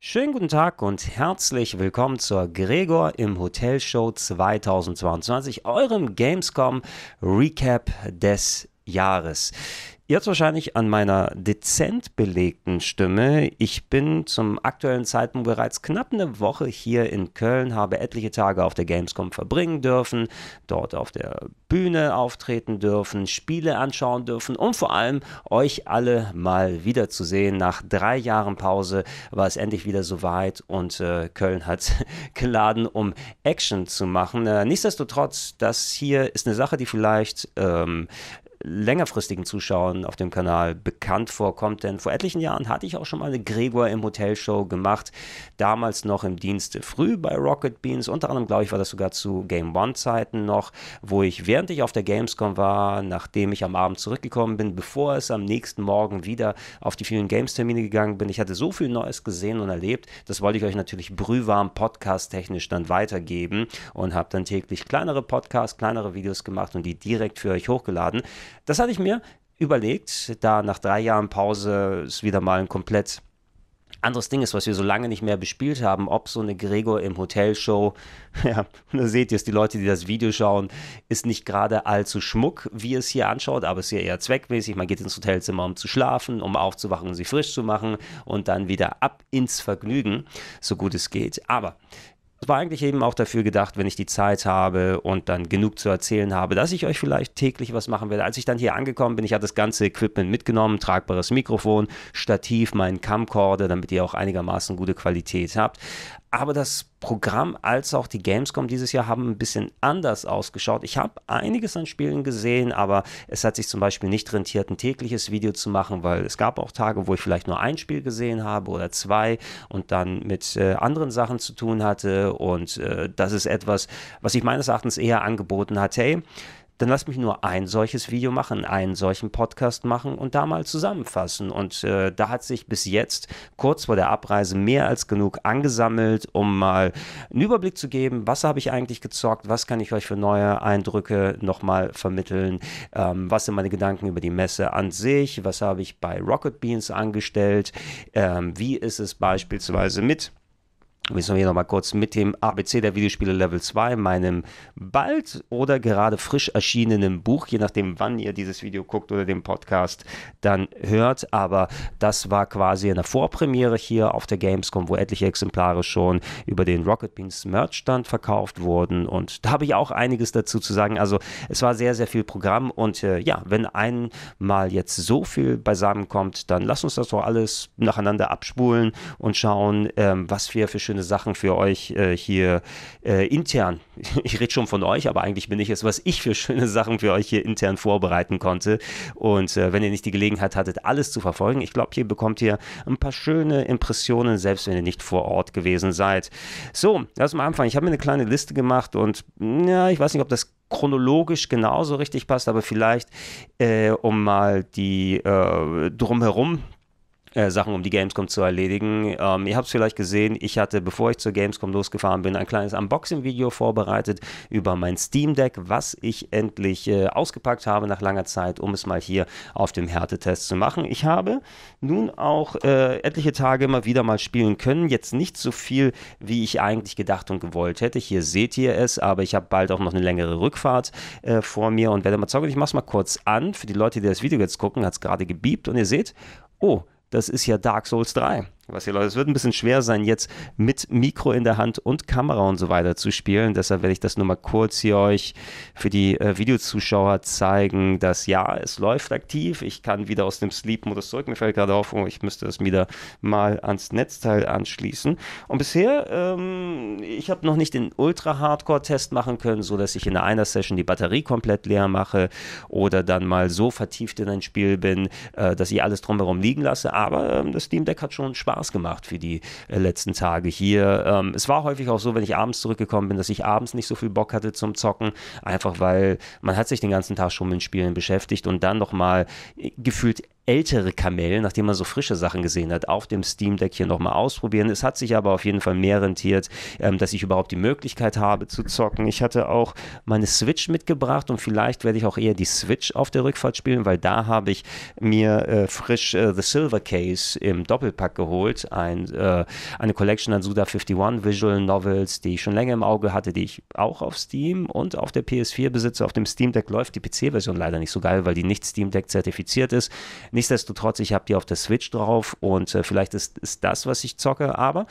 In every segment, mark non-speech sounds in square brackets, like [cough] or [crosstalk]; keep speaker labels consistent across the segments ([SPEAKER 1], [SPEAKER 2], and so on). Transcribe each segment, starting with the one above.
[SPEAKER 1] Schönen guten Tag und herzlich willkommen zur Gregor im Hotel Show 2022, eurem Gamescom Recap des Jahres. Ihr wahrscheinlich an meiner dezent belegten Stimme. Ich bin zum aktuellen Zeitpunkt bereits knapp eine Woche hier in Köln, habe etliche Tage auf der Gamescom verbringen dürfen, dort auf der Bühne auftreten dürfen, Spiele anschauen dürfen und vor allem euch alle mal wiederzusehen. Nach drei Jahren Pause war es endlich wieder soweit und äh, Köln hat [laughs] geladen, um Action zu machen. Äh, nichtsdestotrotz, das hier ist eine Sache, die vielleicht ähm, längerfristigen Zuschauern auf dem Kanal bekannt vorkommt, denn vor etlichen Jahren hatte ich auch schon mal eine Gregor im Hotelshow gemacht, damals noch im Dienste früh bei Rocket Beans, unter anderem glaube ich war das sogar zu Game One Zeiten noch, wo ich während ich auf der Gamescom war, nachdem ich am Abend zurückgekommen bin, bevor es am nächsten Morgen wieder auf die vielen Games Termine gegangen bin, ich hatte so viel Neues gesehen und erlebt, das wollte ich euch natürlich brühwarm podcast technisch dann weitergeben und habe dann täglich kleinere Podcasts, kleinere Videos gemacht und die direkt für euch hochgeladen. Das hatte ich mir überlegt, da nach drei Jahren Pause es wieder mal ein komplett anderes Ding ist, was wir so lange nicht mehr bespielt haben, ob so eine Gregor im Hotelshow, [laughs] ja, da seht ihr es, die Leute, die das Video schauen, ist nicht gerade allzu schmuck, wie es hier anschaut, aber es ist ja eher zweckmäßig. Man geht ins Hotelzimmer, um zu schlafen, um aufzuwachen, um sie frisch zu machen und dann wieder ab ins Vergnügen, so gut es geht. Aber es war eigentlich eben auch dafür gedacht, wenn ich die Zeit habe und dann genug zu erzählen habe, dass ich euch vielleicht täglich was machen werde. Als ich dann hier angekommen bin, ich hatte das ganze Equipment mitgenommen, tragbares Mikrofon, Stativ, meinen Camcorder, damit ihr auch einigermaßen gute Qualität habt. Aber das Programm als auch die Gamescom dieses Jahr haben ein bisschen anders ausgeschaut. Ich habe einiges an Spielen gesehen, aber es hat sich zum Beispiel nicht rentiert, ein tägliches Video zu machen, weil es gab auch Tage, wo ich vielleicht nur ein Spiel gesehen habe oder zwei und dann mit äh, anderen Sachen zu tun hatte. Und äh, das ist etwas, was ich meines Erachtens eher angeboten hat. Hey, dann lass mich nur ein solches Video machen, einen solchen Podcast machen und da mal zusammenfassen. Und äh, da hat sich bis jetzt kurz vor der Abreise mehr als genug angesammelt, um mal einen Überblick zu geben, was habe ich eigentlich gezockt, was kann ich euch für neue Eindrücke nochmal vermitteln, ähm, was sind meine Gedanken über die Messe an sich, was habe ich bei Rocket Beans angestellt, ähm, wie ist es beispielsweise mit Müssen wir hier nochmal kurz mit dem ABC der Videospiele Level 2, meinem bald oder gerade frisch erschienenen Buch, je nachdem wann ihr dieses Video guckt oder den Podcast dann hört. Aber das war quasi eine Vorpremiere hier auf der Gamescom, wo etliche Exemplare schon über den Rocket Beans Merchstand verkauft wurden. Und da habe ich auch einiges dazu zu sagen. Also es war sehr, sehr viel Programm. Und äh, ja, wenn einmal jetzt so viel beisammenkommt, dann lasst uns das doch alles nacheinander abspulen und schauen, ähm, was wir für schöne schöne Sachen für euch äh, hier äh, intern. [laughs] Ich rede schon von euch, aber eigentlich bin ich es, was ich für schöne Sachen für euch hier intern vorbereiten konnte. Und äh, wenn ihr nicht die Gelegenheit hattet, alles zu verfolgen, ich glaube, hier bekommt ihr ein paar schöne Impressionen, selbst wenn ihr nicht vor Ort gewesen seid. So, lass mal anfangen. Ich habe mir eine kleine Liste gemacht und ja, ich weiß nicht, ob das chronologisch genauso richtig passt, aber vielleicht, äh, um mal die äh, drumherum äh, Sachen um die Gamescom zu erledigen. Ähm, ihr habt es vielleicht gesehen, ich hatte, bevor ich zur Gamescom losgefahren bin, ein kleines Unboxing-Video vorbereitet über mein Steam Deck, was ich endlich äh, ausgepackt habe nach langer Zeit, um es mal hier auf dem Härtetest zu machen. Ich habe nun auch äh, etliche Tage immer wieder mal spielen können. Jetzt nicht so viel, wie ich eigentlich gedacht und gewollt hätte. Hier seht ihr es, aber ich habe bald auch noch eine längere Rückfahrt äh, vor mir und werde mal zocken. Ich mache es mal kurz an. Für die Leute, die das Video jetzt gucken, hat es gerade gebiebt und ihr seht, oh, das ist ja Dark Souls 3. Was hier, Leute, es wird ein bisschen schwer sein, jetzt mit Mikro in der Hand und Kamera und so weiter zu spielen. Deshalb werde ich das nur mal kurz hier euch für die äh, Videozuschauer zeigen, dass ja, es läuft aktiv. Ich kann wieder aus dem Sleep-Modus zurück. Mir fällt gerade auf, oh, ich müsste das wieder mal ans Netzteil anschließen. Und bisher, ähm, ich habe noch nicht den Ultra-Hardcore-Test machen können, so dass ich in einer Session die Batterie komplett leer mache oder dann mal so vertieft in ein Spiel bin, äh, dass ich alles drumherum liegen lasse. Aber ähm, das Steam Deck hat schon Spaß Spaß gemacht für die äh, letzten Tage hier. Ähm, es war häufig auch so, wenn ich abends zurückgekommen bin, dass ich abends nicht so viel Bock hatte zum Zocken, einfach weil man hat sich den ganzen Tag schon mit Spielen beschäftigt und dann nochmal äh, gefühlt ältere Kamel, nachdem man so frische Sachen gesehen hat, auf dem Steam Deck hier nochmal ausprobieren. Es hat sich aber auf jeden Fall mehr rentiert, ähm, dass ich überhaupt die Möglichkeit habe zu zocken. Ich hatte auch meine Switch mitgebracht und vielleicht werde ich auch eher die Switch auf der Rückfahrt spielen, weil da habe ich mir äh, frisch äh, The Silver Case im Doppelpack geholt. Ein, äh, eine Collection an Suda 51 Visual Novels, die ich schon länger im Auge hatte, die ich auch auf Steam und auf der PS4 besitze. Auf dem Steam Deck läuft die PC-Version leider nicht so geil, weil die nicht Steam Deck zertifiziert ist. Nichtsdestotrotz, ich habe die auf der Switch drauf und äh, vielleicht ist, ist das, was ich zocke, aber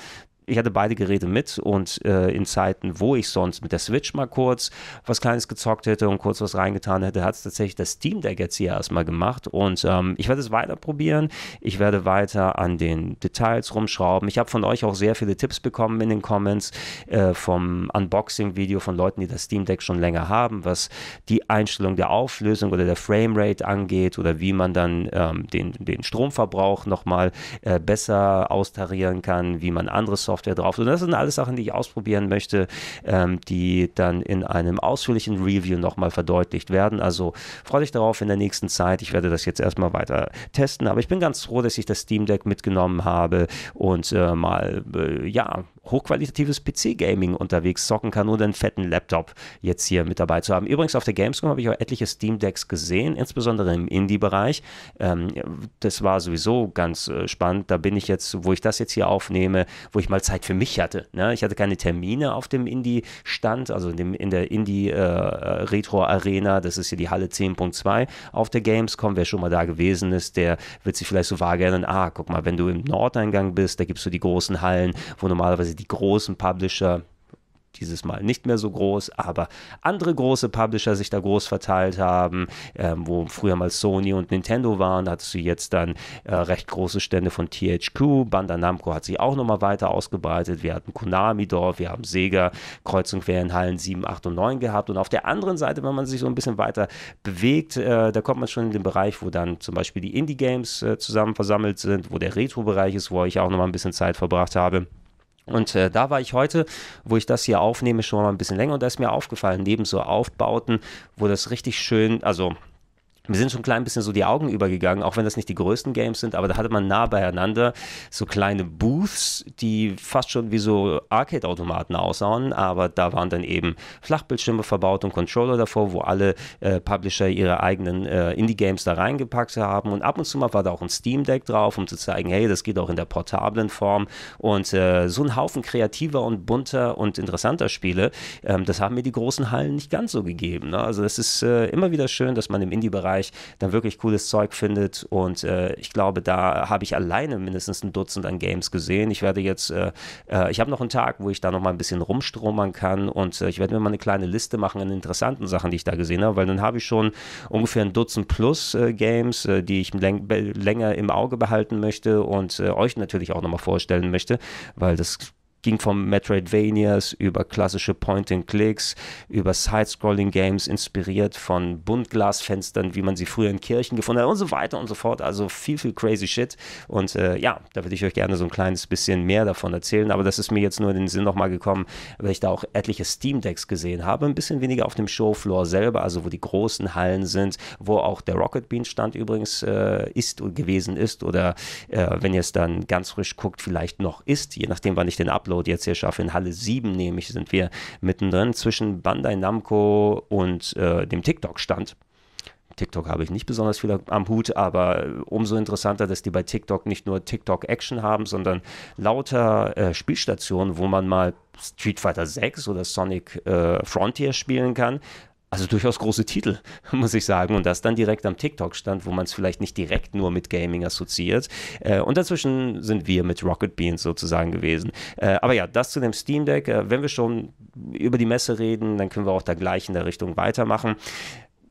[SPEAKER 1] ich hatte beide Geräte mit und äh, in Zeiten, wo ich sonst mit der Switch mal kurz was Kleines gezockt hätte und kurz was reingetan hätte, hat es tatsächlich das Steam Deck jetzt hier erstmal gemacht und ähm, ich werde es weiter probieren. Ich werde weiter an den Details rumschrauben. Ich habe von euch auch sehr viele Tipps bekommen in den Comments äh, vom Unboxing-Video von Leuten, die das Steam Deck schon länger haben, was die Einstellung der Auflösung oder der Framerate angeht oder wie man dann ähm, den, den Stromverbrauch nochmal äh, besser austarieren kann, wie man andere Software Software drauf. Und das sind alles Sachen, die ich ausprobieren möchte, ähm, die dann in einem ausführlichen Review nochmal verdeutlicht werden. Also freue dich darauf in der nächsten Zeit. Ich werde das jetzt erstmal weiter testen, aber ich bin ganz froh, dass ich das Steam Deck mitgenommen habe und äh, mal, äh, ja, hochqualitatives PC-Gaming unterwegs zocken kann, ohne einen fetten Laptop jetzt hier mit dabei zu haben. Übrigens auf der Gamescom habe ich auch etliche Steam Decks gesehen, insbesondere im Indie-Bereich. Ähm, das war sowieso ganz äh, spannend. Da bin ich jetzt, wo ich das jetzt hier aufnehme, wo ich mal Zeit für mich hatte. Ne? Ich hatte keine Termine auf dem Indie-Stand, also in, dem, in der Indie-Retro-Arena. Äh, das ist hier die Halle 10.2 auf der Gamescom. Wer schon mal da gewesen ist, der wird sich vielleicht so vage erinnern, ah, guck mal, wenn du im Nordeingang bist, da gibt es so die großen Hallen, wo normalerweise die großen Publisher dieses Mal nicht mehr so groß, aber andere große Publisher sich da groß verteilt haben, ähm, wo früher mal Sony und Nintendo waren, da hattest du jetzt dann äh, recht große Stände von THQ, Bandai Namco hat sich auch nochmal weiter ausgebreitet, wir hatten Konami dort, wir haben Sega kreuz und quer in Hallen 7, 8 und 9 gehabt und auf der anderen Seite, wenn man sich so ein bisschen weiter bewegt, äh, da kommt man schon in den Bereich, wo dann zum Beispiel die Indie-Games äh, zusammen versammelt sind, wo der Retro-Bereich ist, wo ich auch nochmal ein bisschen Zeit verbracht habe. Und äh, da war ich heute, wo ich das hier aufnehme, schon mal ein bisschen länger. Und da ist mir aufgefallen, neben so Aufbauten, wo das richtig schön, also mir sind schon ein klein bisschen so die Augen übergegangen, auch wenn das nicht die größten Games sind, aber da hatte man nah beieinander so kleine Booths, die fast schon wie so Arcade-Automaten aussahen, aber da waren dann eben Flachbildschirme verbaut und Controller davor, wo alle äh, Publisher ihre eigenen äh, Indie-Games da reingepackt haben und ab und zu mal war da auch ein Steam Deck drauf, um zu zeigen, hey, das geht auch in der portablen Form und äh, so ein Haufen kreativer und bunter und interessanter Spiele, ähm, das haben mir die großen Hallen nicht ganz so gegeben. Ne? Also es ist äh, immer wieder schön, dass man im Indie-Bereich Bereich dann wirklich cooles Zeug findet. Und äh, ich glaube, da habe ich alleine mindestens ein Dutzend an Games gesehen. Ich werde jetzt, äh, äh, ich habe noch einen Tag, wo ich da noch mal ein bisschen rumstromern kann und äh, ich werde mir mal eine kleine Liste machen an interessanten Sachen, die ich da gesehen habe, weil dann habe ich schon ungefähr ein Dutzend plus äh, Games, die ich läng länger im Auge behalten möchte und euch natürlich auch nochmal vorstellen möchte, weil das ging vom Metroidvanias über klassische Point-and-Clicks, über Side-Scrolling-Games, inspiriert von Buntglasfenstern, wie man sie früher in Kirchen gefunden hat und so weiter und so fort. Also viel, viel crazy Shit. Und äh, ja, da würde ich euch gerne so ein kleines bisschen mehr davon erzählen. Aber das ist mir jetzt nur in den Sinn nochmal gekommen, weil ich da auch etliche Steam-Decks gesehen habe. Ein bisschen weniger auf dem Showfloor selber, also wo die großen Hallen sind, wo auch der Rocket Bean Stand übrigens äh, ist gewesen ist oder äh, wenn ihr es dann ganz frisch guckt, vielleicht noch ist, je nachdem, wann ich den Upload Upload jetzt hier schaffe. In Halle 7 nämlich sind wir mittendrin zwischen Bandai Namco und äh, dem TikTok-Stand. TikTok habe ich nicht besonders viel am Hut, aber umso interessanter, dass die bei TikTok nicht nur TikTok Action haben, sondern lauter äh, Spielstationen, wo man mal Street Fighter 6 oder Sonic äh, Frontier spielen kann. Also durchaus große Titel, [laughs] muss ich sagen. Und das dann direkt am TikTok stand, wo man es vielleicht nicht direkt nur mit Gaming assoziiert. Äh, und dazwischen sind wir mit Rocket Beans sozusagen gewesen. Äh, aber ja, das zu dem Steam Deck. Äh, wenn wir schon über die Messe reden, dann können wir auch da gleich in der Richtung weitermachen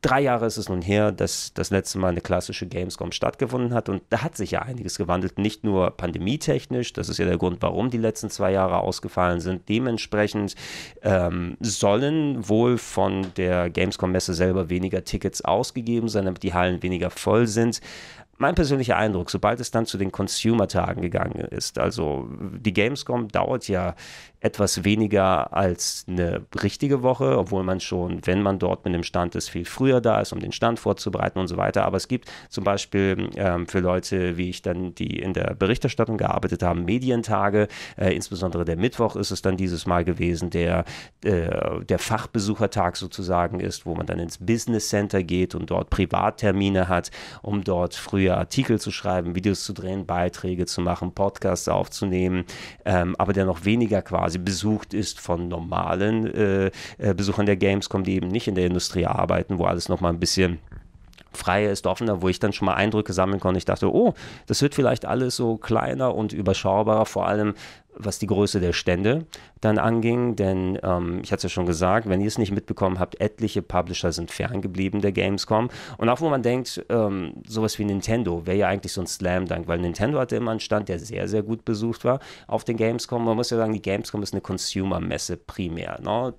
[SPEAKER 1] drei Jahre ist es nun her, dass das letzte Mal eine klassische Gamescom stattgefunden hat und da hat sich ja einiges gewandelt, nicht nur pandemietechnisch, das ist ja der Grund, warum die letzten zwei Jahre ausgefallen sind. Dementsprechend ähm, sollen wohl von der Gamescom-Messe selber weniger Tickets ausgegeben sein, damit die Hallen weniger voll sind. mein persönlicher Eindruck, sobald es dann zu den Consumer-Tagen gegangen ist, also die Gamescom dauert ja etwas weniger als eine richtige Woche, obwohl man schon, wenn man dort mit dem Stand ist, viel früher da ist, um den Stand vorzubereiten und so weiter. Aber es gibt zum Beispiel ähm, für Leute, wie ich dann, die in der Berichterstattung gearbeitet haben, Medientage. Äh, insbesondere der Mittwoch ist es dann dieses Mal gewesen, der, äh, der Fachbesuchertag sozusagen ist, wo man dann ins Business Center geht und dort Privattermine hat, um dort früher Artikel zu schreiben, Videos zu drehen, Beiträge zu machen, Podcasts aufzunehmen, ähm, aber der noch weniger quasi quasi besucht ist von normalen äh, äh, Besuchern der Gamescom, die eben nicht in der Industrie arbeiten, wo alles nochmal ein bisschen freier ist, offener, wo ich dann schon mal Eindrücke sammeln konnte. Ich dachte, oh, das wird vielleicht alles so kleiner und überschaubarer, vor allem was die Größe der Stände dann anging, denn ähm, ich hatte es ja schon gesagt, wenn ihr es nicht mitbekommen habt, etliche Publisher sind ferngeblieben der Gamescom und auch wo man denkt, ähm, sowas wie Nintendo wäre ja eigentlich so ein Slam-Dunk, weil Nintendo hatte immer einen Stand, der sehr, sehr gut besucht war auf den Gamescom. Man muss ja sagen, die Gamescom ist eine Consumer-Messe primär. Ne?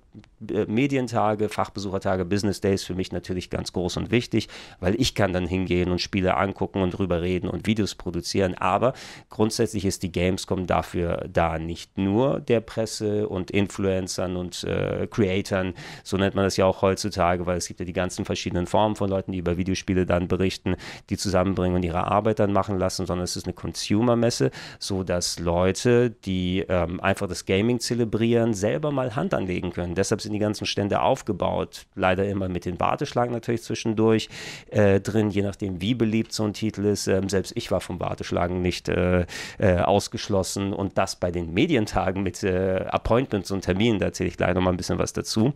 [SPEAKER 1] Äh, Medientage, Fachbesuchertage, Business Days für mich natürlich ganz groß und wichtig, weil ich kann dann hingehen und Spiele angucken und drüber reden und Videos produzieren, aber grundsätzlich ist die Gamescom dafür da, nicht nur der Presse und Influencern und äh, Creatern, so nennt man das ja auch heutzutage, weil es gibt ja die ganzen verschiedenen Formen von Leuten, die über Videospiele dann berichten, die zusammenbringen und ihre Arbeit dann machen lassen, sondern es ist eine Consumer-Messe, so dass Leute, die ähm, einfach das Gaming zelebrieren, selber mal Hand anlegen können. Deshalb sind die ganzen Stände aufgebaut. Leider immer mit den Warteschlangen natürlich zwischendurch äh, drin, je nachdem, wie beliebt so ein Titel ist. Ähm, selbst ich war vom Warteschlagen nicht äh, äh, ausgeschlossen und das bei den Medientagen mit äh, Appointments und Terminen. Da erzähle ich gleich nochmal ein bisschen was dazu.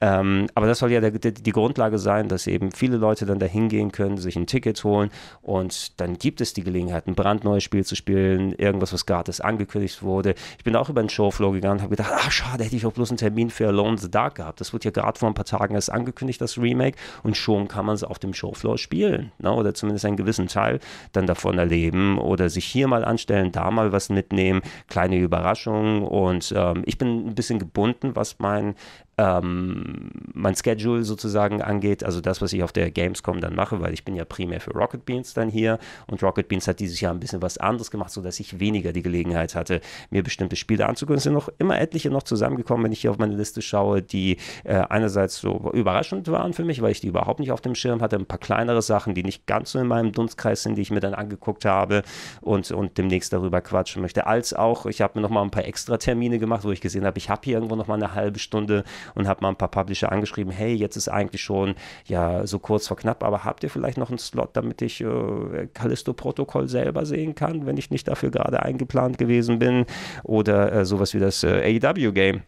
[SPEAKER 1] Ähm, aber das soll ja der, der, die Grundlage sein, dass eben viele Leute dann da hingehen können, sich ein Ticket holen und dann gibt es die Gelegenheit, ein brandneues Spiel zu spielen, irgendwas, was gratis angekündigt wurde. Ich bin auch über den Showflow gegangen und habe gedacht, ach schade, hätte ich auch bloß einen Termin für Alone in the Dark gehabt. Das wurde ja gerade vor ein paar Tagen erst angekündigt, das Remake, und schon kann man es auf dem Showfloor spielen. Ne? Oder zumindest einen gewissen Teil dann davon erleben oder sich hier mal anstellen, da mal was mitnehmen, kleine Überraschungen. Und ähm, ich bin ein bisschen gebunden, was mein ähm, mein Schedule sozusagen angeht, also das, was ich auf der Gamescom dann mache, weil ich bin ja primär für Rocket Beans dann hier und Rocket Beans hat dieses Jahr ein bisschen was anderes gemacht, sodass ich weniger die Gelegenheit hatte, mir bestimmte Spiele anzugucken. Es sind noch immer etliche noch zusammengekommen, wenn ich hier auf meine Liste schaue, die äh, einerseits so überraschend waren für mich, weil ich die überhaupt nicht auf dem Schirm hatte, ein paar kleinere Sachen, die nicht ganz so in meinem Dunstkreis sind, die ich mir dann angeguckt habe und, und demnächst darüber quatschen möchte, als auch, ich habe mir noch mal ein paar extra Termine gemacht, wo ich gesehen habe, ich habe hier irgendwo noch mal eine halbe Stunde und habe mal ein paar Publisher angeschrieben, hey, jetzt ist eigentlich schon ja so kurz vor knapp, aber habt ihr vielleicht noch einen Slot, damit ich äh, Callisto-Protokoll selber sehen kann, wenn ich nicht dafür gerade eingeplant gewesen bin oder äh, sowas wie das äh, AEW-Game.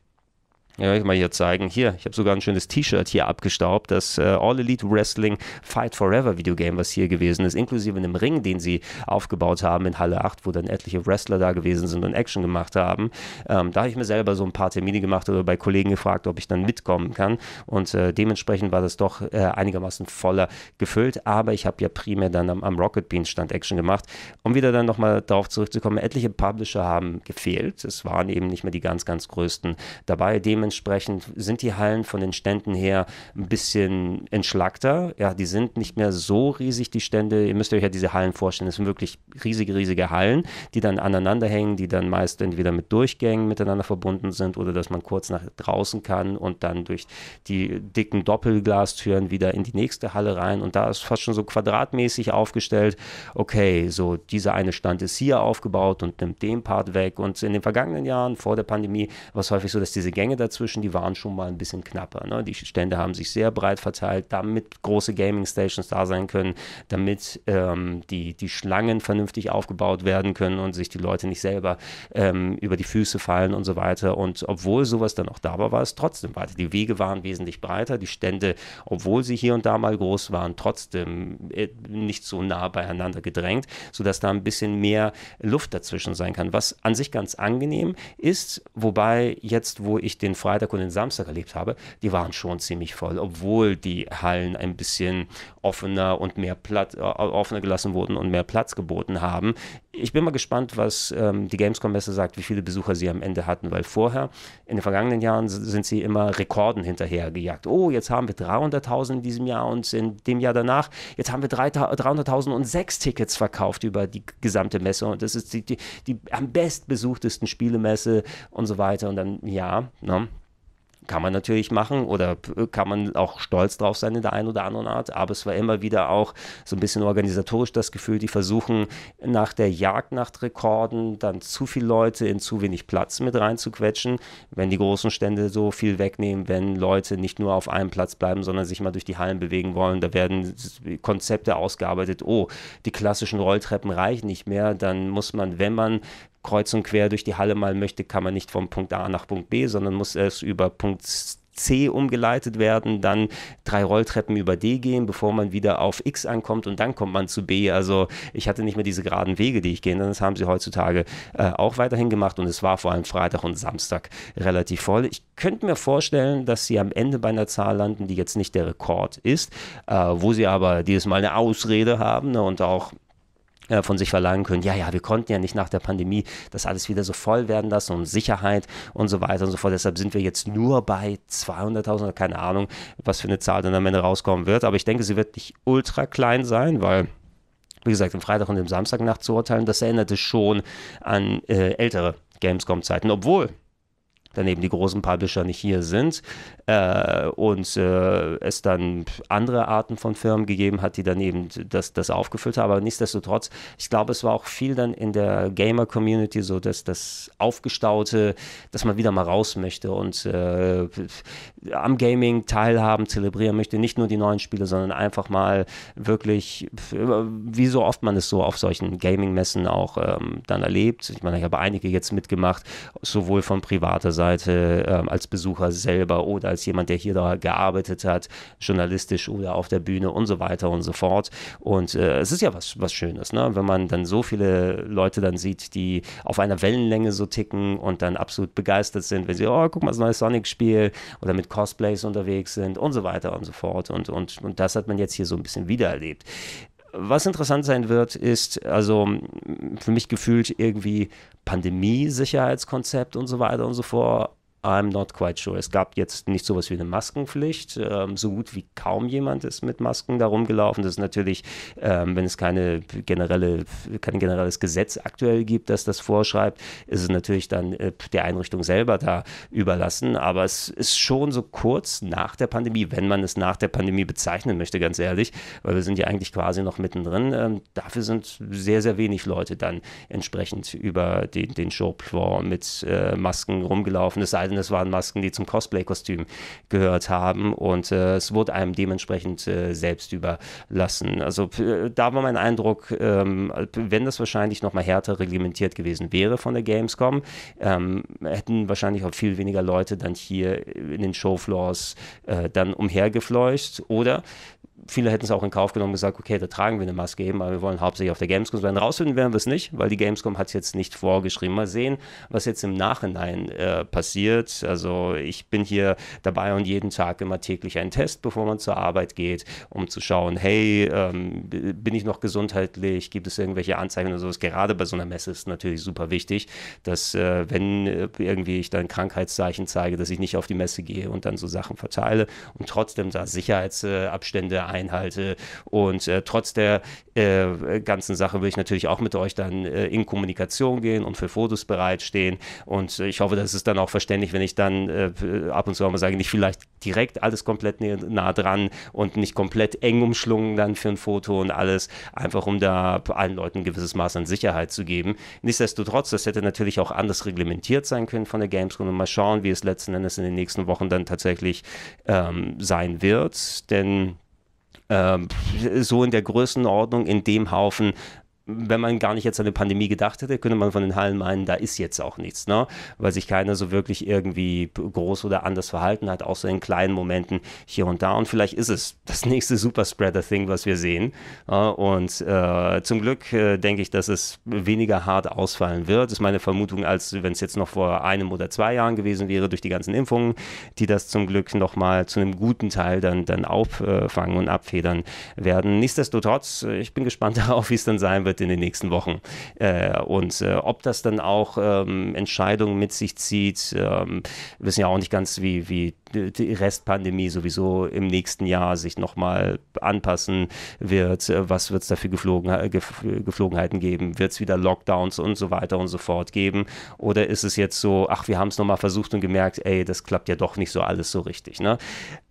[SPEAKER 1] Ja, ich mal hier zeigen. Hier, ich habe sogar ein schönes T-Shirt hier abgestaubt. Das äh, All Elite Wrestling Fight Forever Videogame, was hier gewesen ist, inklusive einem Ring, den sie aufgebaut haben in Halle 8, wo dann etliche Wrestler da gewesen sind und Action gemacht haben. Ähm, da habe ich mir selber so ein paar Termine gemacht oder bei Kollegen gefragt, ob ich dann mitkommen kann. Und äh, dementsprechend war das doch äh, einigermaßen voller gefüllt. Aber ich habe ja primär dann am, am Rocket Beans Stand Action gemacht. Um wieder dann nochmal darauf zurückzukommen, etliche Publisher haben gefehlt. Es waren eben nicht mehr die ganz, ganz größten dabei. Dementsprechend Dementsprechend sind die Hallen von den Ständen her ein bisschen entschlackter. Ja, die sind nicht mehr so riesig, die Stände. Ihr müsst euch ja diese Hallen vorstellen. Das sind wirklich riesige, riesige Hallen, die dann aneinander hängen, die dann meist entweder mit Durchgängen miteinander verbunden sind oder dass man kurz nach draußen kann und dann durch die dicken Doppelglastüren wieder in die nächste Halle rein. Und da ist fast schon so quadratmäßig aufgestellt. Okay, so dieser eine Stand ist hier aufgebaut und nimmt den Part weg. Und in den vergangenen Jahren vor der Pandemie war es häufig so, dass diese Gänge dazu dazwischen, die waren schon mal ein bisschen knapper. Ne? Die Stände haben sich sehr breit verteilt, damit große Gaming-Stations da sein können, damit ähm, die, die Schlangen vernünftig aufgebaut werden können und sich die Leute nicht selber ähm, über die Füße fallen und so weiter. Und obwohl sowas dann auch da war, war es trotzdem weiter. Die Wege waren wesentlich breiter, die Stände, obwohl sie hier und da mal groß waren, trotzdem äh, nicht so nah beieinander gedrängt, sodass da ein bisschen mehr Luft dazwischen sein kann, was an sich ganz angenehm ist, wobei jetzt, wo ich den Freitag und den Samstag erlebt habe, die waren schon ziemlich voll, obwohl die Hallen ein bisschen offener und mehr Platz, äh, offener gelassen wurden und mehr Platz geboten haben. Ich bin mal gespannt, was ähm, die Gamescom-Messe sagt, wie viele Besucher sie am Ende hatten, weil vorher, in den vergangenen Jahren, sind sie immer Rekorden hinterhergejagt. Oh, jetzt haben wir 300.000 in diesem Jahr und in dem Jahr danach, jetzt haben wir 300.000 und sechs Tickets verkauft über die gesamte Messe und das ist die, die, die am bestbesuchtesten Spielemesse und so weiter. Und dann, ja, ne? Kann man natürlich machen oder kann man auch stolz drauf sein in der einen oder anderen Art, aber es war immer wieder auch so ein bisschen organisatorisch das Gefühl, die versuchen nach der Jagd nach Rekorden dann zu viele Leute in zu wenig Platz mit reinzuquetschen, wenn die großen Stände so viel wegnehmen, wenn Leute nicht nur auf einem Platz bleiben, sondern sich mal durch die Hallen bewegen wollen, da werden Konzepte ausgearbeitet, oh, die klassischen Rolltreppen reichen nicht mehr, dann muss man, wenn man kreuz und quer durch die Halle mal möchte, kann man nicht vom Punkt A nach Punkt B, sondern muss erst über Punkt C umgeleitet werden, dann drei Rolltreppen über D gehen, bevor man wieder auf X ankommt und dann kommt man zu B. Also ich hatte nicht mehr diese geraden Wege, die ich gehe. Das haben sie heutzutage äh, auch weiterhin gemacht und es war vor allem Freitag und Samstag relativ voll. Ich könnte mir vorstellen, dass sie am Ende bei einer Zahl landen, die jetzt nicht der Rekord ist, äh, wo sie aber dieses Mal eine Ausrede haben ne, und auch äh, von sich verlangen können, ja, ja, wir konnten ja nicht nach der Pandemie das alles wieder so voll werden lassen und Sicherheit und so weiter und so fort. Deshalb sind wir jetzt nur bei 200.000 oder keine Ahnung, was für eine Zahl dann am Ende rauskommen wird. Aber ich denke, sie wird nicht ultra klein sein, weil wie gesagt, am Freitag und am Samstagnacht zu urteilen, das erinnerte schon an äh, ältere Gamescom-Zeiten, obwohl daneben die großen Publisher nicht hier sind äh, und äh, es dann andere Arten von Firmen gegeben hat, die dann eben das, das aufgefüllt haben. Aber nichtsdestotrotz, ich glaube, es war auch viel dann in der Gamer-Community so, dass das Aufgestaute, dass man wieder mal raus möchte und äh, am Gaming teilhaben, zelebrieren möchte. Nicht nur die neuen Spiele, sondern einfach mal wirklich, wie so oft man es so auf solchen Gaming-Messen auch ähm, dann erlebt. Ich meine, ich habe einige jetzt mitgemacht, sowohl von privater Seite, Seite ähm, als Besucher selber oder als jemand, der hier da gearbeitet hat, journalistisch oder auf der Bühne und so weiter und so fort. Und äh, es ist ja was, was Schönes, ne? wenn man dann so viele Leute dann sieht, die auf einer Wellenlänge so ticken und dann absolut begeistert sind, wenn sie, oh, guck mal, das neue Sonic-Spiel oder mit Cosplays unterwegs sind und so weiter und so fort. Und, und, und das hat man jetzt hier so ein bisschen wiedererlebt. Was interessant sein wird, ist also für mich gefühlt irgendwie Pandemie-Sicherheitskonzept und so weiter und so fort. I'm not quite sure. Es gab jetzt nicht sowas wie eine Maskenpflicht. Ähm, so gut wie kaum jemand ist mit Masken darum gelaufen. Das ist natürlich, ähm, wenn es keine generelle, kein generelles Gesetz aktuell gibt, das das vorschreibt, ist es natürlich dann äh, der Einrichtung selber da überlassen. Aber es ist schon so kurz nach der Pandemie, wenn man es nach der Pandemie bezeichnen möchte, ganz ehrlich, weil wir sind ja eigentlich quasi noch mittendrin. Ähm, dafür sind sehr, sehr wenig Leute dann entsprechend über den, den Showfloor mit äh, Masken rumgelaufen. Es sei denn, es waren Masken, die zum Cosplay-Kostüm gehört haben und äh, es wurde einem dementsprechend äh, selbst überlassen. Also äh, da war mein Eindruck, ähm, wenn das wahrscheinlich nochmal härter reglementiert gewesen wäre von der Gamescom, ähm, hätten wahrscheinlich auch viel weniger Leute dann hier in den Showfloors äh, dann umhergefleucht oder viele hätten es auch in Kauf genommen und gesagt, okay, da tragen wir eine Maske eben, aber wir wollen hauptsächlich auf der Gamescom sein. Rausfinden werden wir es nicht, weil die Gamescom hat es jetzt nicht vorgeschrieben. Mal sehen, was jetzt im Nachhinein äh, passiert. Also ich bin hier dabei und jeden Tag immer täglich einen Test, bevor man zur Arbeit geht, um zu schauen, hey, ähm, bin ich noch gesundheitlich, gibt es irgendwelche Anzeichen oder sowas. Gerade bei so einer Messe ist es natürlich super wichtig, dass äh, wenn äh, irgendwie ich dann Krankheitszeichen zeige, dass ich nicht auf die Messe gehe und dann so Sachen verteile und trotzdem da Sicherheitsabstände einhalte. Und äh, trotz der äh, ganzen Sache will ich natürlich auch mit euch dann äh, in Kommunikation gehen und für Fotos bereitstehen. Und ich hoffe, das ist dann auch verständlich, wenn ich dann äh, ab und zu auch mal sage, nicht vielleicht direkt alles komplett nah dran und nicht komplett eng umschlungen dann für ein Foto und alles, einfach um da allen Leuten ein gewisses Maß an Sicherheit zu geben. Nichtsdestotrotz, das hätte natürlich auch anders reglementiert sein können von der Gamescom und mal schauen, wie es letzten Endes in den nächsten Wochen dann tatsächlich ähm, sein wird. Denn so in der Größenordnung, in dem Haufen wenn man gar nicht jetzt an eine Pandemie gedacht hätte, könnte man von den Hallen meinen, da ist jetzt auch nichts, ne? weil sich keiner so wirklich irgendwie groß oder anders verhalten hat, außer in kleinen Momenten hier und da. Und vielleicht ist es das nächste Superspreader-Thing, was wir sehen. Und äh, zum Glück äh, denke ich, dass es weniger hart ausfallen wird. Das ist meine Vermutung, als wenn es jetzt noch vor einem oder zwei Jahren gewesen wäre, durch die ganzen Impfungen, die das zum Glück nochmal zu einem guten Teil dann, dann auffangen und abfedern werden. Nichtsdestotrotz, äh, ich bin gespannt [laughs] darauf, wie es dann sein wird wird in den nächsten Wochen. Äh, und äh, ob das dann auch ähm, Entscheidungen mit sich zieht, ähm, wissen ja auch nicht ganz, wie, wie die Restpandemie sowieso im nächsten Jahr sich nochmal anpassen wird. Äh, was wird es da für Geflogen, Geflogenheiten geben? Wird es wieder Lockdowns und so weiter und so fort geben? Oder ist es jetzt so, ach, wir haben es nochmal versucht und gemerkt, ey, das klappt ja doch nicht so alles so richtig. Ne?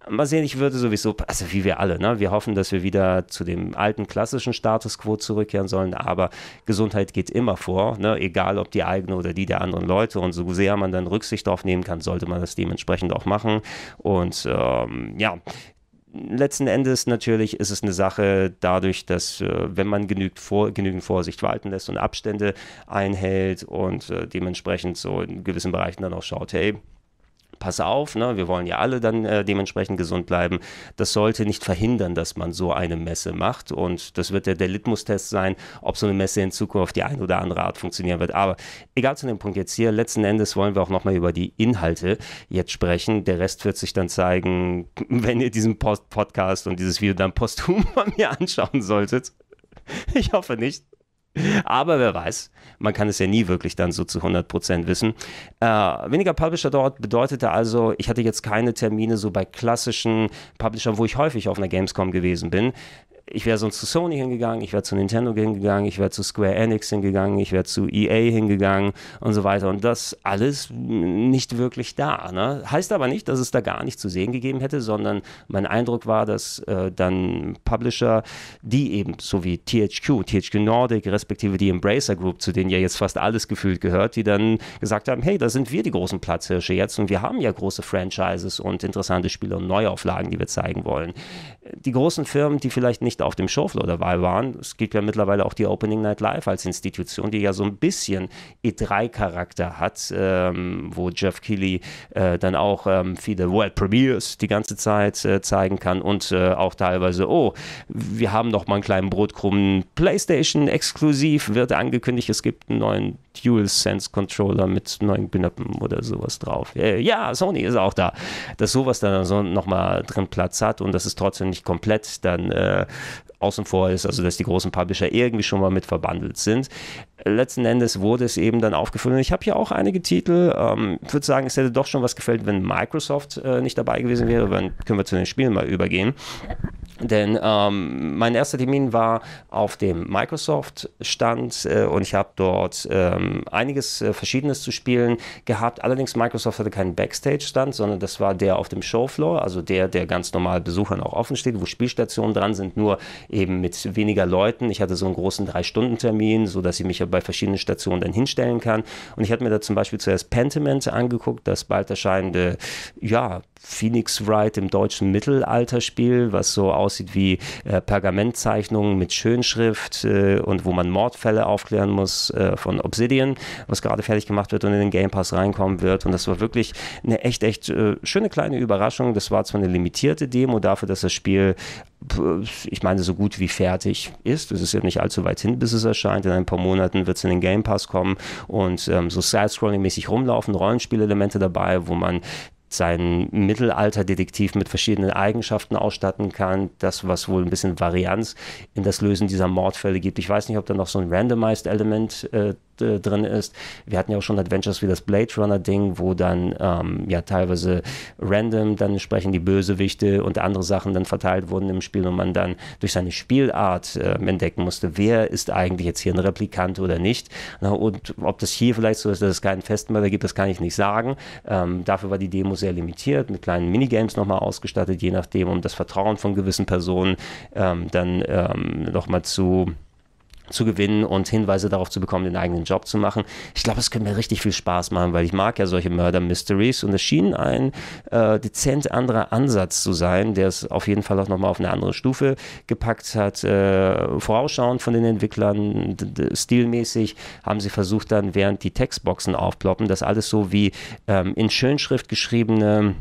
[SPEAKER 1] Mal sehen, ich würde sowieso, also wie wir alle, ne? wir hoffen, dass wir wieder zu dem alten klassischen Status quo zurückkehren sollen, aber Gesundheit geht immer vor, ne? egal ob die eigene oder die der anderen Leute und so sehr man dann Rücksicht darauf nehmen kann, sollte man das dementsprechend auch machen und ähm, ja, letzten Endes natürlich ist es eine Sache dadurch, dass äh, wenn man genügend, vor, genügend Vorsicht walten lässt und Abstände einhält und äh, dementsprechend so in gewissen Bereichen dann auch schaut, hey, pass auf, ne, wir wollen ja alle dann äh, dementsprechend gesund bleiben. Das sollte nicht verhindern, dass man so eine Messe macht. Und das wird ja der Litmus-Test sein, ob so eine Messe in Zukunft die eine oder andere Art funktionieren wird. Aber egal zu dem Punkt jetzt hier, letzten Endes wollen wir auch nochmal über die Inhalte jetzt sprechen. Der Rest wird sich dann zeigen, [laughs] wenn ihr diesen Post Podcast und dieses Video dann posthum [laughs] von mir anschauen solltet. Ich hoffe nicht. [laughs] Aber wer weiß, man kann es ja nie wirklich dann so zu 100% wissen. Äh, weniger Publisher dort bedeutete also, ich hatte jetzt keine Termine so bei klassischen Publishern, wo ich häufig auf einer Gamescom gewesen bin ich wäre sonst zu Sony hingegangen, ich wäre zu Nintendo hingegangen, ich wäre zu Square Enix hingegangen, ich wäre zu EA hingegangen und so weiter. Und das alles nicht wirklich da. Ne? Heißt aber nicht, dass es da gar nicht zu sehen gegeben hätte, sondern mein Eindruck war, dass äh, dann Publisher, die eben so wie THQ, THQ Nordic, respektive die Embracer Group, zu denen ja jetzt fast alles gefühlt gehört, die dann gesagt haben, hey, da sind wir die großen Platzhirsche jetzt und wir haben ja große Franchises und interessante Spiele und Neuauflagen, die wir zeigen wollen. Die großen Firmen, die vielleicht nicht nicht auf dem Showfloor dabei waren. Es gibt ja mittlerweile auch die Opening Night Live als Institution, die ja so ein bisschen E3-Charakter hat, ähm, wo Jeff Keighley äh, dann auch ähm, viele World Premiers die ganze Zeit äh, zeigen kann und äh, auch teilweise, oh, wir haben noch mal einen kleinen Brotkrumm PlayStation exklusiv, wird angekündigt, es gibt einen neuen DualSense Controller mit neuen Knöpfen oder sowas drauf. Äh, ja, Sony ist auch da. Dass sowas dann so nochmal drin Platz hat und dass es trotzdem nicht komplett dann äh, außen vor ist, also dass die großen Publisher irgendwie schon mal mit verbandelt sind. Letzten Endes wurde es eben dann aufgefüllt. Und ich habe hier auch einige Titel. Ähm, ich würde sagen, es hätte doch schon was gefällt, wenn Microsoft äh, nicht dabei gewesen wäre. Dann können wir zu den Spielen mal übergehen. Denn ähm, mein erster Termin war auf dem Microsoft-Stand äh, und ich habe dort ähm, einiges äh, Verschiedenes zu spielen gehabt. Allerdings Microsoft hatte keinen Backstage-Stand, sondern das war der auf dem Showfloor, also der, der ganz normal Besuchern auch offen steht, wo Spielstationen dran sind, nur eben mit weniger Leuten. Ich hatte so einen großen Drei-Stunden-Termin, sodass ich mich bei verschiedenen Stationen dann hinstellen kann. Und ich hatte mir da zum Beispiel zuerst Pentiment angeguckt, das bald erscheinende, ja, Phoenix Wright im deutschen Mittelalterspiel, was so aussieht wie äh, Pergamentzeichnungen mit Schönschrift äh, und wo man Mordfälle aufklären muss äh, von Obsidian, was gerade fertig gemacht wird und in den Game Pass reinkommen wird. Und das war wirklich eine echt, echt äh, schöne kleine Überraschung. Das war zwar eine limitierte Demo dafür, dass das Spiel ich meine, so gut wie fertig ist. Es ist ja nicht allzu weit hin, bis es erscheint. In ein paar Monaten wird es in den Game Pass kommen und ähm, so Side-Scrolling-mäßig rumlaufen, Rollenspielelemente dabei, wo man seinen Mittelalterdetektiv mit verschiedenen Eigenschaften ausstatten kann. Das, was wohl ein bisschen Varianz in das Lösen dieser Mordfälle gibt. Ich weiß nicht, ob da noch so ein Randomized Element äh, äh, drin ist. Wir hatten ja auch schon Adventures wie das Blade Runner Ding, wo dann ähm, ja teilweise random dann entsprechend die Bösewichte und andere Sachen dann verteilt wurden im Spiel und man dann durch seine Spielart äh, entdecken musste, wer ist eigentlich jetzt hier ein Replikant oder nicht. Na, und ob das hier vielleicht so ist, dass es keinen Festmörder gibt, das kann ich nicht sagen. Ähm, dafür war die Demo sehr limitiert, mit kleinen Minigames nochmal ausgestattet, je nachdem, um das Vertrauen von gewissen Personen ähm, dann ähm, nochmal zu zu gewinnen und Hinweise darauf zu bekommen, den eigenen Job zu machen. Ich glaube, es könnte mir richtig viel Spaß machen, weil ich mag ja solche Murder Mysteries und es schien ein äh, dezent anderer Ansatz zu sein, der es auf jeden Fall auch nochmal auf eine andere Stufe gepackt hat. Äh, vorausschauend von den Entwicklern, stilmäßig haben sie versucht dann, während die Textboxen aufploppen, das alles so wie ähm, in Schönschrift geschriebene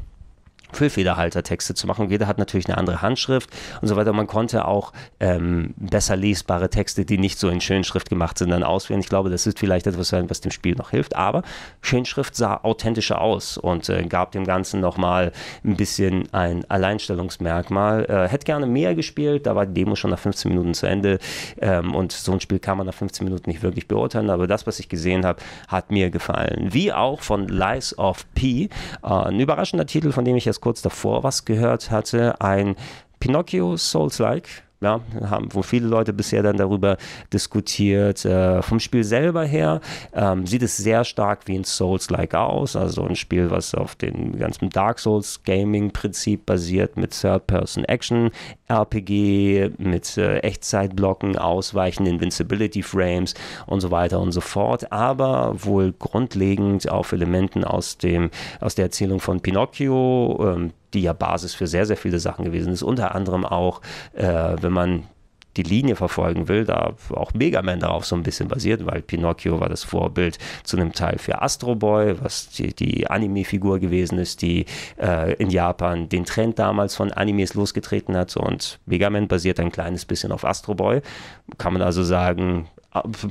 [SPEAKER 1] Füllfederhalter-Texte zu machen. Jeder hat natürlich eine andere Handschrift und so weiter. Man konnte auch ähm, besser lesbare Texte, die nicht so in Schönschrift gemacht sind, dann auswählen. Ich glaube, das ist vielleicht etwas, was dem Spiel noch hilft. Aber Schönschrift sah authentischer aus und äh, gab dem Ganzen nochmal ein bisschen ein Alleinstellungsmerkmal. Äh, hätte gerne mehr gespielt, da war die Demo schon nach 15 Minuten zu Ende ähm, und so ein Spiel kann man nach 15 Minuten nicht wirklich beurteilen. Aber das, was ich gesehen habe, hat mir gefallen. Wie auch von Lies of P, äh, ein überraschender Titel, von dem ich jetzt kurz davor was gehört hatte, ein Pinocchio Souls-like. Ja, haben wo viele Leute bisher dann darüber diskutiert. Äh, vom Spiel selber her ähm, sieht es sehr stark wie ein Souls-like aus, also ein Spiel, was auf dem ganzen Dark Souls Gaming-Prinzip basiert mit Third-Person-Action, RPG, mit äh, Echtzeitblocken, Ausweichen, Invincibility-Frames und so weiter und so fort, aber wohl grundlegend auf Elementen aus, dem, aus der Erzählung von Pinocchio, ähm, die ja Basis für sehr, sehr viele Sachen gewesen ist. Unter anderem auch, äh, wenn man die Linie verfolgen will, da auch Mega Man darauf so ein bisschen basiert, weil Pinocchio war das Vorbild zu einem Teil für Astro Boy, was die, die Anime-Figur gewesen ist, die äh, in Japan den Trend damals von Animes losgetreten hat und Mega Man basiert ein kleines bisschen auf Astro Boy. Kann man also sagen,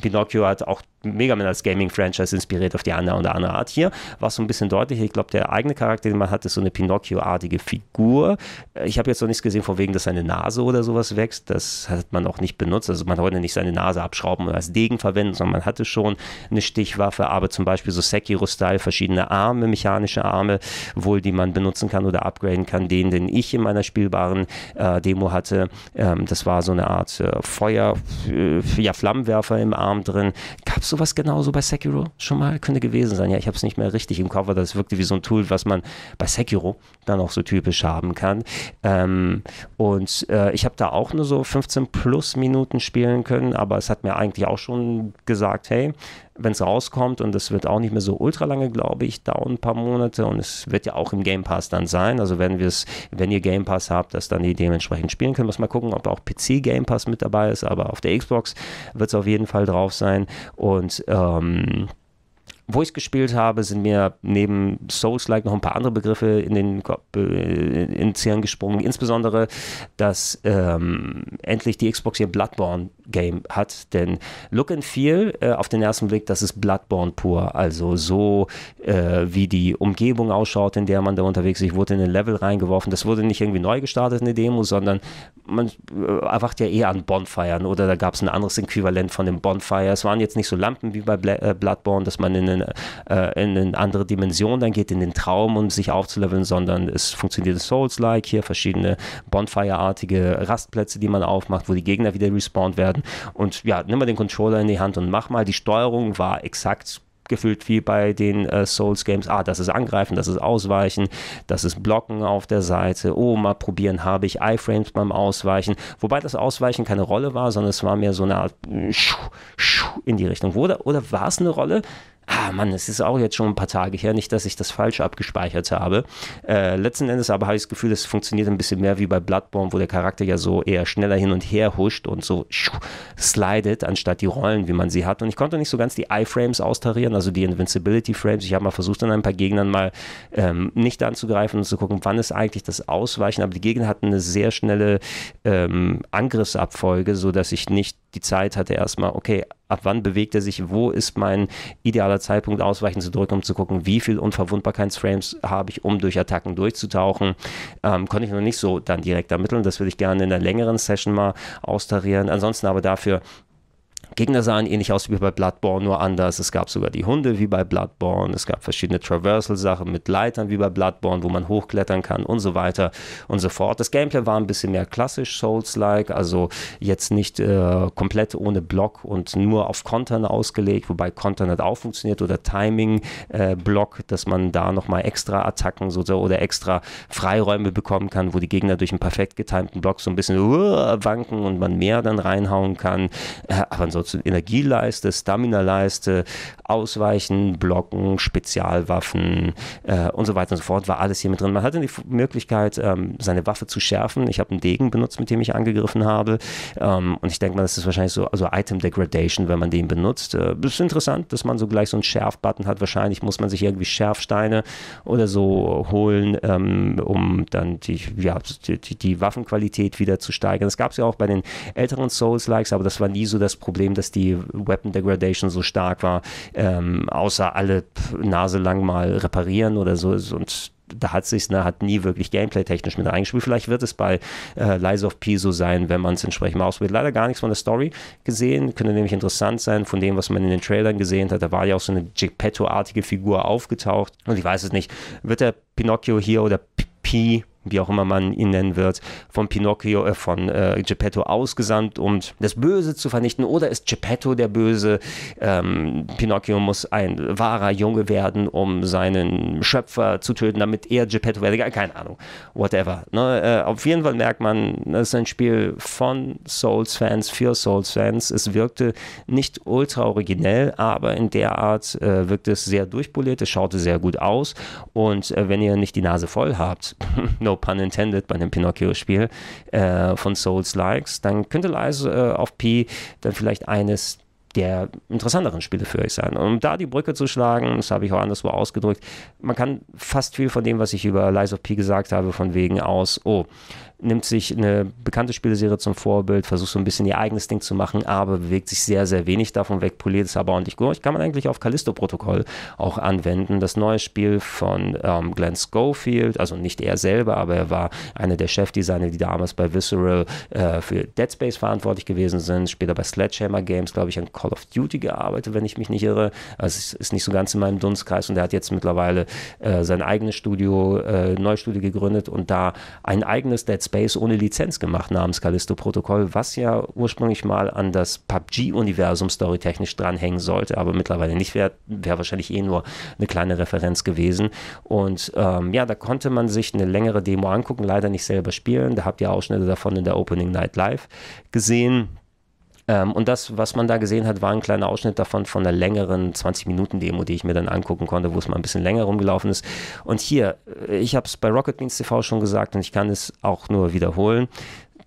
[SPEAKER 1] Pinocchio hat auch Mega Man als Gaming-Franchise inspiriert auf die eine oder andere Art. Hier war so ein bisschen deutlicher. Ich glaube, der eigene Charakter, den man hat, ist so eine Pinocchio-artige Figur. Äh, ich habe jetzt noch nichts gesehen, von wegen, dass seine Nase oder sowas wächst. Das hat man auch nicht benutzt. Also man wollte nicht seine Nase abschrauben und als Degen verwenden, sondern man hatte schon eine Stichwaffe, aber zum Beispiel so Sekiro-Style, verschiedene Arme, mechanische Arme, wohl, die man benutzen kann oder upgraden kann. Den, den ich in meiner spielbaren äh, Demo hatte, ähm, das war so eine Art äh, Feuer, äh, ja, Flammenwerfer im Arm drin. Gab es sowas genauso bei Sekiro schon mal? Könnte gewesen sein. Ja, ich habe es nicht mehr richtig im Kopf, aber das wirkte wie so ein Tool, was man bei Sekiro dann auch so typisch haben kann. Ähm, und äh, ich habe da auch nur so 15 plus Minuten spielen können, aber es hat mir eigentlich auch schon gesagt, hey, wenn es rauskommt und es wird auch nicht mehr so ultra lange, glaube ich, dauern ein paar Monate und es wird ja auch im Game Pass dann sein. Also wenn wir es, wenn ihr Game Pass habt, dass dann die dementsprechend spielen können. Muss mal gucken, ob auch PC Game Pass mit dabei ist, aber auf der Xbox wird es auf jeden Fall drauf sein und ähm, wo ich es gespielt habe, sind mir neben Souls-like noch ein paar andere Begriffe in den äh, in Zählen gesprungen. Insbesondere, dass ähm, endlich die Xbox hier Bloodborne Game hat. Denn Look and Feel äh, auf den ersten Blick, das ist Bloodborne pur. Also so äh, wie die Umgebung ausschaut, in der man da unterwegs ist. Ich wurde in ein Level reingeworfen. Das wurde nicht irgendwie neu gestartet, eine Demo, sondern man äh, erwacht ja eher an Bonfiren oder da gab es ein anderes Äquivalent von dem Bonfire. Es waren jetzt nicht so Lampen wie bei Bla äh, Bloodborne, dass man in eine, äh, in eine andere Dimension dann geht, in den Traum, um sich aufzuleveln, sondern es funktioniert Souls-like. Hier verschiedene Bonfire-artige Rastplätze, die man aufmacht, wo die Gegner wieder respawned werden werden. Und ja, nimm mal den Controller in die Hand und mach mal. Die Steuerung war exakt gefühlt wie bei den äh, Souls Games. Ah, das ist Angreifen, das ist Ausweichen, das ist Blocken auf der Seite. Oh, mal probieren, habe ich Iframes beim Ausweichen. Wobei das Ausweichen keine Rolle war, sondern es war mehr so eine Art in die Richtung. Oder, oder war es eine Rolle? Ah Mann, es ist auch jetzt schon ein paar Tage her, nicht, dass ich das falsch abgespeichert habe. Äh, letzten Endes aber habe ich das Gefühl, es funktioniert ein bisschen mehr wie bei Bloodborne, wo der Charakter ja so eher schneller hin und her huscht und so slidet, anstatt die Rollen, wie man sie hat. Und ich konnte nicht so ganz die Iframes austarieren, also die Invincibility Frames. Ich habe mal versucht, an ein paar Gegnern mal ähm, nicht anzugreifen und zu gucken, wann ist eigentlich das Ausweichen. Aber die Gegner hatten eine sehr schnelle ähm, Angriffsabfolge, sodass ich nicht die Zeit hatte, erstmal, okay, ab wann bewegt er sich, wo ist mein idealer Zeitpunkt, ausweichen zu drücken, um zu gucken, wie viel Unverwundbarkeitsframes habe ich, um durch Attacken durchzutauchen. Ähm, konnte ich noch nicht so dann direkt ermitteln. Das würde ich gerne in einer längeren Session mal austarieren. Ansonsten aber dafür Gegner sahen ähnlich aus wie bei Bloodborne, nur anders. Es gab sogar die Hunde wie bei Bloodborne. Es gab verschiedene Traversal-Sachen mit Leitern wie bei Bloodborne, wo man hochklettern kann und so weiter und so fort. Das Gameplay war ein bisschen mehr klassisch Souls-like, also jetzt nicht äh, komplett ohne Block und nur auf Kontern ausgelegt, wobei Kontern hat auch funktioniert oder Timing-Block, äh, dass man da nochmal extra Attacken so, oder extra Freiräume bekommen kann, wo die Gegner durch einen perfekt getimten Block so ein bisschen uh, wanken und man mehr dann reinhauen kann. Äh, aber Ansonsten Energieleiste, Stamina-Leiste, Ausweichen, Blocken, Spezialwaffen äh, und so weiter und so fort, war alles hier mit drin. Man hatte die Möglichkeit, ähm, seine Waffe zu schärfen. Ich habe einen Degen benutzt, mit dem ich angegriffen habe. Ähm, und ich denke mal, das ist wahrscheinlich so also Item Degradation, wenn man den benutzt. Äh, ist interessant, dass man so gleich so einen Schärf-Button hat. Wahrscheinlich muss man sich irgendwie Schärfsteine oder so holen, ähm, um dann die, ja, die, die Waffenqualität wieder zu steigern. Das gab es ja auch bei den älteren Souls-Likes, aber das war nie so das Problem, dass die Weapon Degradation so stark war, ähm, außer alle Nase lang mal reparieren oder so. Und da hat sich ne, hat nie wirklich gameplay-technisch mit reingespielt. Vielleicht wird es bei äh, Lies of P so sein, wenn man es entsprechend mal ausprobiert. Leider gar nichts von der Story gesehen. Könnte nämlich interessant sein von dem, was man in den Trailern gesehen hat. Da war ja auch so eine Geppetto-artige Figur aufgetaucht. Und ich weiß es nicht. Wird der Pinocchio hier oder P wie auch immer man ihn nennen wird, von Pinocchio, äh, von äh, Geppetto ausgesandt, um das Böse zu vernichten? Oder ist Geppetto der Böse? Ähm, Pinocchio muss ein wahrer Junge werden, um seinen Schöpfer zu töten, damit er Geppetto werde. Keine Ahnung. Whatever. Ne? Äh, auf jeden Fall merkt man, es ist ein Spiel von Souls-Fans für Souls-Fans. Es wirkte nicht ultra originell, aber in der Art äh, wirkte es sehr durchpoliert. Es schaute sehr gut aus. Und äh, wenn ihr nicht die Nase voll habt, [laughs] no pun intended, bei dem Pinocchio-Spiel äh, von Souls-Likes, dann könnte Lies äh, auf P dann vielleicht eines der interessanteren Spiele für euch sein. Und um da die Brücke zu schlagen, das habe ich auch anderswo ausgedrückt, man kann fast viel von dem, was ich über Lies of P gesagt habe, von wegen aus, oh, nimmt sich eine bekannte Spieleserie zum Vorbild, versucht so ein bisschen ihr eigenes Ding zu machen, aber bewegt sich sehr, sehr wenig davon weg, poliert es aber ordentlich durch. Kann man eigentlich auf Callisto-Protokoll auch anwenden. Das neue Spiel von ähm, Glenn Schofield, also nicht er selber, aber er war einer der Chefdesigner, die damals bei Visceral äh, für Dead Space verantwortlich gewesen sind, später bei Sledgehammer Games, glaube ich, an Call of Duty gearbeitet, wenn ich mich nicht irre. Also es ist nicht so ganz in meinem Dunstkreis und er hat jetzt mittlerweile äh, sein eigenes Studio, äh, Neustudio gegründet und da ein eigenes Dead Space Space ohne Lizenz gemacht namens Callisto-Protokoll, was ja ursprünglich mal an das PUBG-Universum storytechnisch dranhängen sollte, aber mittlerweile nicht wäre, wäre wahrscheinlich eh nur eine kleine Referenz gewesen. Und ähm, ja, da konnte man sich eine längere Demo angucken, leider nicht selber spielen. Da habt ihr Ausschnitte davon in der Opening Night Live gesehen. Ähm, und das, was man da gesehen hat, war ein kleiner Ausschnitt davon von einer längeren 20-Minuten-Demo, die ich mir dann angucken konnte, wo es mal ein bisschen länger rumgelaufen ist. Und hier, äh, ich habe es bei Rocket Beans TV schon gesagt und ich kann es auch nur wiederholen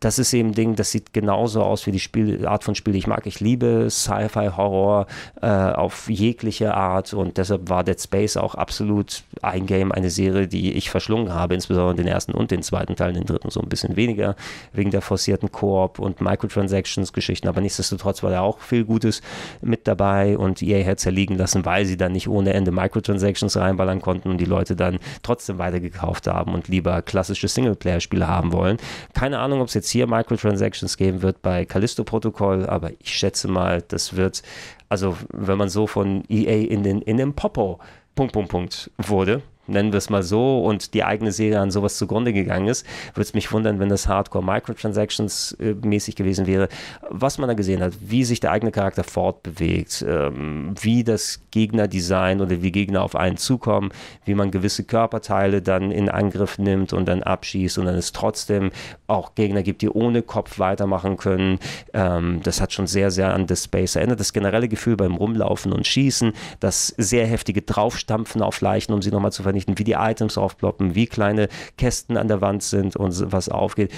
[SPEAKER 1] das ist eben ein Ding, das sieht genauso aus wie die Spiel, Art von Spiel, die ich mag. Ich liebe Sci-Fi, Horror äh, auf jegliche Art und deshalb war Dead Space auch absolut ein Game, eine Serie, die ich verschlungen habe, insbesondere den ersten und den zweiten Teil, den dritten so ein bisschen weniger, wegen der forcierten Koop und Microtransactions-Geschichten, aber nichtsdestotrotz war da auch viel Gutes mit dabei und EA hat es erliegen lassen, weil sie dann nicht ohne Ende Microtransactions reinballern konnten und die Leute dann trotzdem weitergekauft haben und lieber klassische Singleplayer-Spiele haben wollen. Keine Ahnung, ob es jetzt hier Microtransactions geben wird bei Callisto-Protokoll, aber ich schätze mal, das wird, also wenn man so von EA in den, in den Popo Punkt, Punkt, Punkt wurde, nennen wir es mal so, und die eigene Serie an sowas zugrunde gegangen ist, würde es mich wundern, wenn das Hardcore Microtransactions äh, mäßig gewesen wäre. Was man da gesehen hat, wie sich der eigene Charakter fortbewegt, ähm, wie das Gegnerdesign oder wie Gegner auf einen zukommen, wie man gewisse Körperteile dann in Angriff nimmt und dann abschießt und dann es trotzdem auch Gegner gibt, die ohne Kopf weitermachen können. Ähm, das hat schon sehr, sehr an The Space erinnert. Das generelle Gefühl beim Rumlaufen und Schießen, das sehr heftige Draufstampfen auf Leichen, um sie nochmal zu vernichten vernichten, wie die Items aufploppen, wie kleine Kästen an der Wand sind und was aufgeht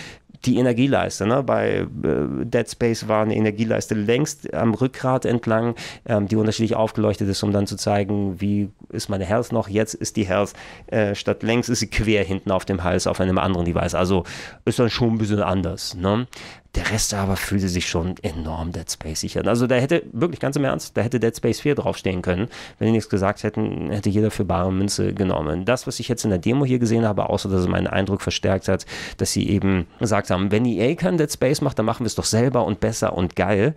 [SPEAKER 1] die Energieleiste. Ne? Bei äh, Dead Space war eine Energieleiste längst am Rückgrat entlang, ähm, die unterschiedlich aufgeleuchtet ist, um dann zu zeigen, wie ist meine Health noch. Jetzt ist die Health äh, statt längs ist sie quer hinten auf dem Hals auf einem anderen Device. Also ist dann schon ein bisschen anders. Ne? Der Rest aber fühlte sich schon enorm Dead Space sicher. Also da hätte, wirklich ganz im Ernst, da hätte Dead Space 4 draufstehen können. Wenn die nichts gesagt hätten, hätte jeder für bare Münze genommen. Das, was ich jetzt in der Demo hier gesehen habe, außer dass es meinen Eindruck verstärkt hat, dass sie eben gesagt haben, wenn EA kein Dead Space macht, dann machen wir es doch selber und besser und geil.